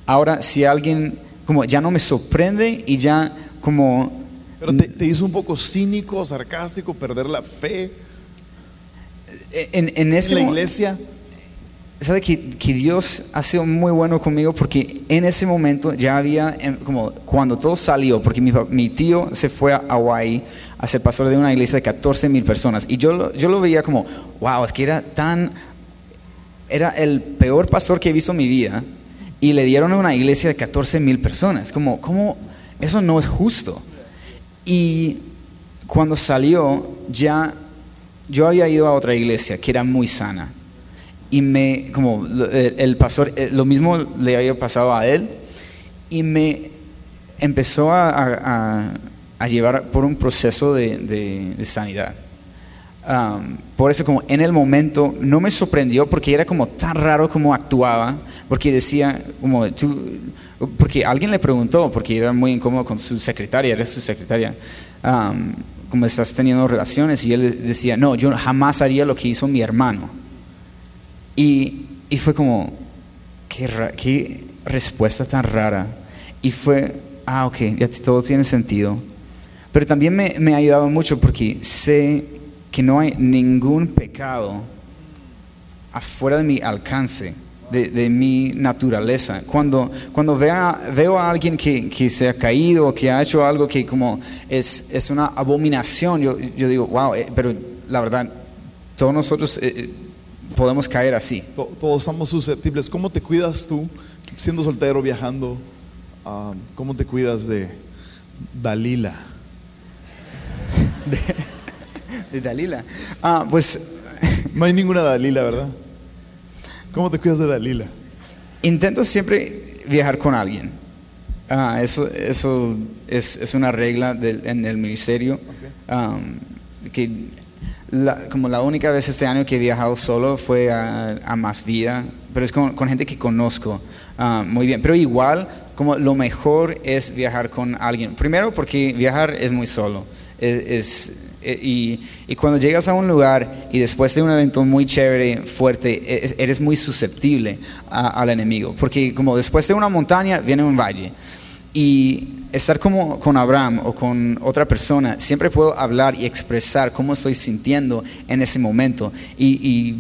S2: ahora si alguien como ya no me sorprende y ya como
S1: Pero te, te hizo un poco cínico, sarcástico, perder la fe
S2: en, en ese
S1: en la iglesia.
S2: Sabe que, Dios ha sido muy bueno conmigo porque en ese momento ya había, em, como cuando todo salió, porque mi, tío se fue a Hawaii a ser pastor de una iglesia de 14 mil personas y yo, yo lo veía como, wow, es que era tan, era el peor pastor que he visto en mi vida y le dieron a una iglesia de 14 mil personas, como, como, eso no es justo. Y cuando salió, ya yo había ido a otra iglesia que era muy sana. Y me, como el, pastor, eh, lo mismo le había pasado a él. Y me empezó a, a- a- llevar por un proceso de, de- de sanidad. Am, por eso como en el momento no me sorprendió porque era como tan raro como actuaba, porque decía como tú, porque alguien le preguntó, porque era muy incómodo con su secretaria, era su secretaria, am, como estás teniendo relaciones y él decía, no, yo jamás haría lo que hizo mi hermano. Y, y fue como, qué, ra- qué respuesta tan rara. Y fue, ah, ok, ya todo tiene sentido. Pero también me, me ha ayudado mucho porque sé que no hay ningún pecado afuera de mi alcance, de, de mi naturaleza. Cuando, cuando vea, veo a alguien que, que se ha caído que ha hecho algo que como es, es una abominación, yo, yo digo, wow, eh, pero la verdad, todos nosotros eh, eh, podemos caer así.
S1: To- Todos estamos susceptibles. ¿Cómo te cuidas tú siendo soltero, viajando? Ah, ¿Cómo te cuidas de Dalila? [LAUGHS]
S2: De Dalila. Ah, pues [LAUGHS]
S1: No hay ninguna Dalila, ¿verdad? ¿Cómo te cuidas de Dalila?
S2: Intento siempre viajar con alguien. Ah, eso eso es, es una regla del- en el ministerio. Am, que la- como la única vez este año que he viajado solo fue a, a Más Vida, pero es con, con gente que conozco ah, muy bien. Pero igual, como lo mejor es viajar con alguien. Primero porque viajar es muy solo. Es, es- eh, y, y cuando llegas a un lugar y después de un evento muy chévere, fuerte, e- eres muy susceptible a- al enemigo. Porque como después de una montaña viene un valle. Y estar como con Abraham o con otra persona, siempre puedo hablar y expresar cómo estoy sintiendo en ese momento. Y, y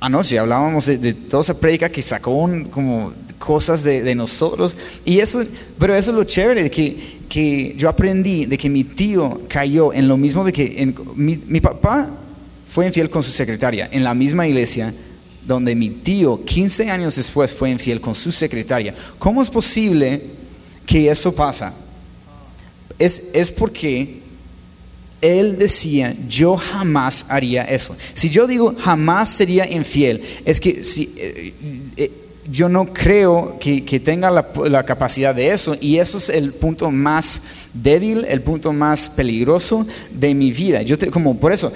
S2: anoche hablábamos de, de toda esa prédica que sacó un- como cosas de, de nosotros. Y eso, pero eso es lo chévere, que, que yo aprendí de que mi tío cayó en lo mismo de que en- mi, mi papá fue infiel con su secretaria en la misma iglesia donde mi tío 15 años después fue infiel con su secretaria. ¿Cómo es posible que eso pasa? Es, es porque él decía, yo jamás haría eso. Si yo digo jamás sería infiel, es que si, eh, eh, yo no creo que, que tenga la, la capacidad de eso y eso es el punto más débil, el punto más peligroso de mi vida. Yo te- como por eso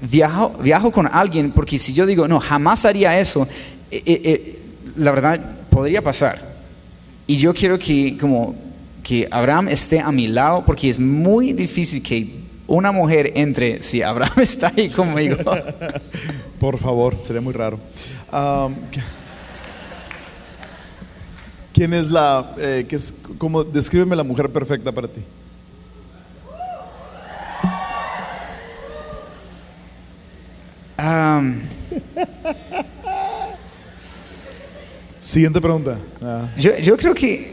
S2: viajo, viajo con alguien porque si yo digo no jamás haría eso, eh, la verdad podría pasar. Y yo quiero que como que Abraham esté a mi lado porque es muy difícil que una mujer entre si Abraham [LAUGHS] está ahí conmigo. [LAUGHS]
S1: Por favor, sería muy raro. ¿qué- ¿Quién es la, eh, es, cómo, descríbeme la mujer perfecta para ti?
S2: Am, [LAUGHS]
S1: Siguiente pregunta. Ah,
S2: yo, yo creo que,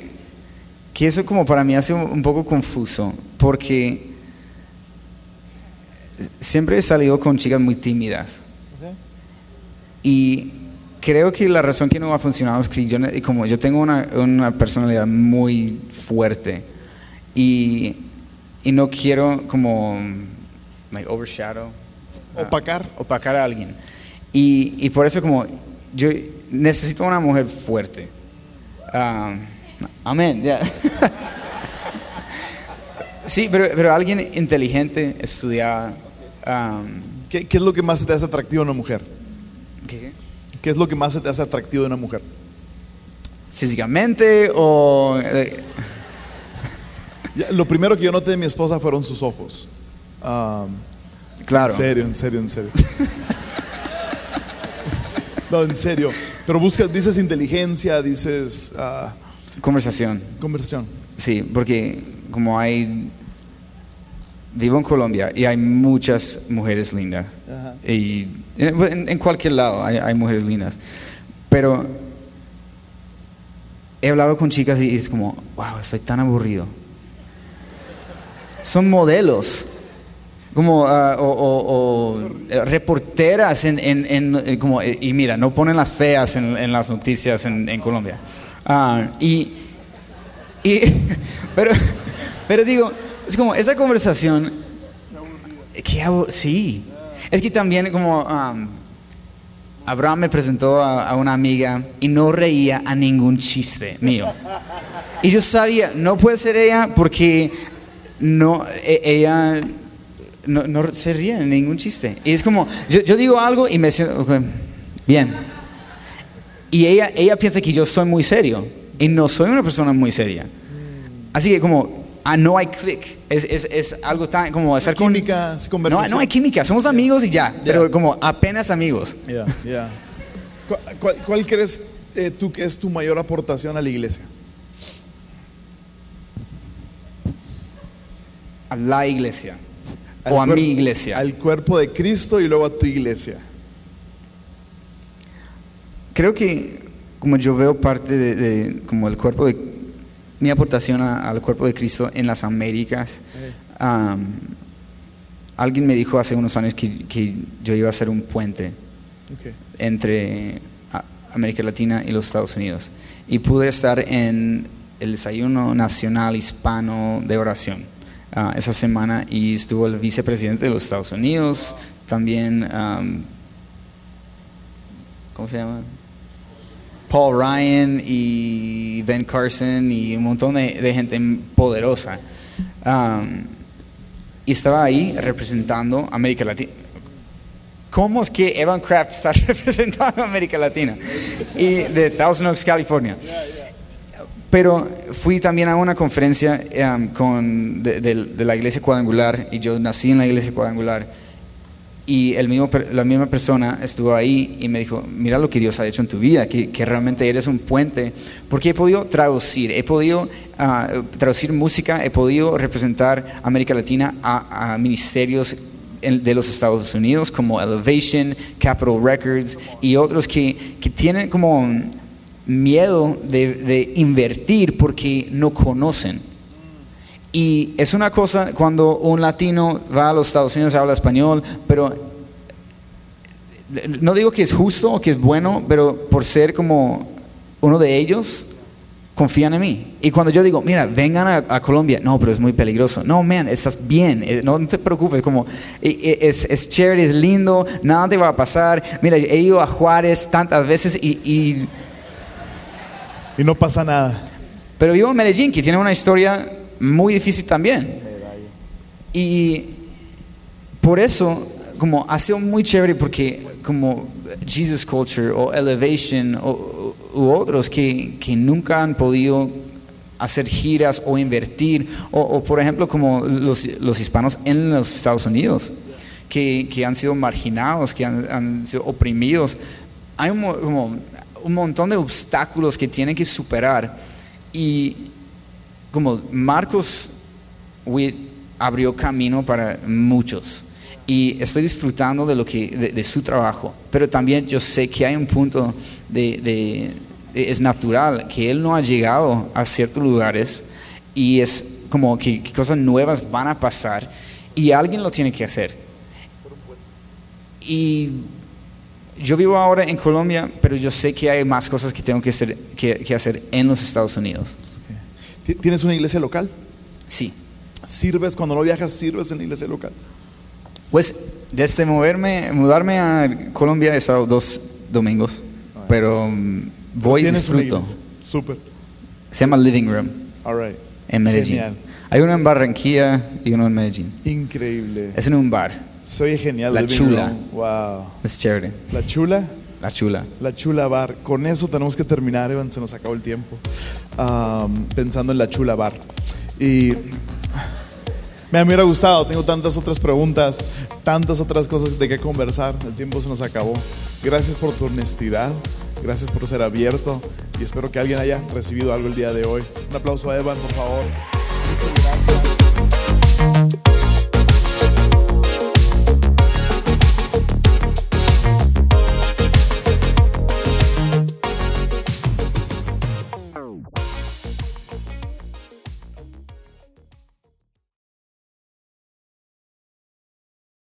S2: que eso como para mí hace un, poco confuso porque siempre he salido con chicas muy tímidas. Y creo que la razón que no ha funcionado es que yo, como yo tengo una, una personalidad muy fuerte y, y no quiero como like, overshadow, ah,
S1: Opacar.
S2: opacar a alguien. Y, y por eso como yo necesito una mujer fuerte. Ah, amén, ya. [LAUGHS] sí, pero, pero alguien inteligente, estudiada.
S1: ¿Qué, qué es lo que más te hace atractivo de una mujer?
S2: ¿qué?
S1: ¿Qué es lo que más te hace atractivo de una mujer?
S2: físicamente o eh,
S1: lo primero que yo noté de mi esposa fueron sus ojos.
S2: Claro
S1: En serio, en serio, en serio. [LAUGHS] no, en serio. Pero buscas, dices inteligencia, dices ah,
S2: conversación
S1: conversión.
S2: sí porque como hay vivo en Colombia y hay muchas mujeres lindas
S1: Ajá.
S2: y en, en cualquier lado hay, hay mujeres lindas pero he hablado con chicas y es como wow estoy tan aburrido son modelos como ah, o, eh, reporteras en, en- en como eh, y mira no ponen las feas en, las noticias en, Colombia. Ah, y, y [LAUGHS] pero pero digo es como esa conversación que sí. Es que también como am, Abraham me presentó a, a una amiga y no reía a ningún chiste mío. Y yo sabía no puede ser ella porque no e- ella no, no se ríe en ningún chiste. Y es como yo, yo digo algo y me siento ok, bien. Y ella ella piensa que yo soy muy serio y no soy una persona muy seria. Así que como ah, no hay click. Es, es, es algo tan como hacer con
S1: Química, sí,
S2: no,
S1: conversación.
S2: no hay química somos amigos y ya. pero como apenas amigos.
S1: Ya, ya. ¿Cuál, cuál- cuál crees eh, tú que es tu mayor aportación a la iglesia?
S2: a la iglesia o a
S1: cuerpo-
S2: mi iglesia.
S1: Al cuerpo de Cristo y luego a tu iglesia.
S2: Creo que como yo veo parte de, de- como el cuerpo de mi aportación a- al cuerpo de Cristo en las Américas, am, alguien me dijo hace unos años que, que yo iba a ser un puente entre América Latina y los Estados Unidos. Y pude estar en el desayuno nacional hispano de oración ah, esa semana y estuvo el vicepresidente de los Estados Unidos, también, am, ¿cómo se llama? Paul Ryan y Ben Carson y un montón de, gente poderosa. Y estaba ahí representando América Latina. ¿Cómo es que Evan Kraft está [LAUGHS] representando América Latina? Y de Thousand Oaks, California. Pero fui también a una conferencia em, con, de, de- de la iglesia cuadrangular y yo nací en la iglesia cuadrangular. Y el mismo, la misma persona estuvo ahí y me dijo, mira lo que Dios ha hecho en tu vida, que, que realmente eres un puente, porque he podido traducir, he podido ah, traducir música, he podido representar América Latina a, a ministerios de los Estados Unidos como Elevation, Capitol Records y otros que, que tienen como miedo de, de invertir porque no conocen. Y es una cosa cuando un latino va a los Estados Unidos, habla español, pero no digo que es justo o que es bueno, pero por ser como uno de ellos, confían en mí. Y cuando yo digo, mira, vengan a, Colombia, no, pero es muy peligroso. No, man, estás bien, eh, no te preocupes, como eh, eh, es, es chévere, es lindo, nada te va a pasar. Mira, he ido a Juárez tantas veces y Y
S1: no pasa nada.
S2: pero vivo en Medellín, que tiene una historia muy difícil también. Y por eso, como ha sido muy chévere, porque como Jesus Culture o Elevation o, u otros que, que nunca han podido hacer giras o invertir, o, o, por ejemplo como los, los hispanos en los Estados Unidos, que, que han sido marginados, que han, han sido oprimidos. Hay un, mo- como un montón de obstáculos que tienen que superar. Y como Marcos abrió camino para muchos. Y estoy disfrutando de lo que de, su trabajo. Pero también yo sé que hay un punto de- de- es natural que él no ha llegado a ciertos lugares y es como que, que cosas nuevas van a pasar y alguien lo tiene que hacer. Y yo vivo ahora en Colombia pero yo sé que hay más cosas que tengo que hacer, que- que hacer en los Estados Unidos
S1: Ti- ¿Tienes una iglesia local?
S2: sí
S1: ¿Sirves cuando no viajas, sirves en la iglesia local?
S2: Pues desde moverme, mudarme a Colombia he estado dos domingos, pero mm, voy y
S1: ¿Tienes una
S2: disfruto.
S1: Súper.
S2: Se llama Living Room
S1: All right.
S2: en Medellín.
S1: Genial.
S2: Hay uno en Barranquilla y uno en Medellín.
S1: Increíble.
S2: Es en un bar,
S1: Se oye genial.
S2: La
S1: Living
S2: Chula.
S1: Room. Wow.
S2: es chévere,
S1: La chula.
S2: la chula.
S1: La Chula Bar. Con eso tenemos que terminar, Evan. Se nos acabó el tiempo. Am, pensando en la Chula Bar. Y me hubiera gustado. Tengo tantas otras preguntas, tantas otras cosas de qué conversar. El tiempo se nos acabó. Gracias por tu honestidad. Gracias por ser abierto. Y espero que alguien haya recibido algo el día de hoy. Un aplauso a Evan, por favor.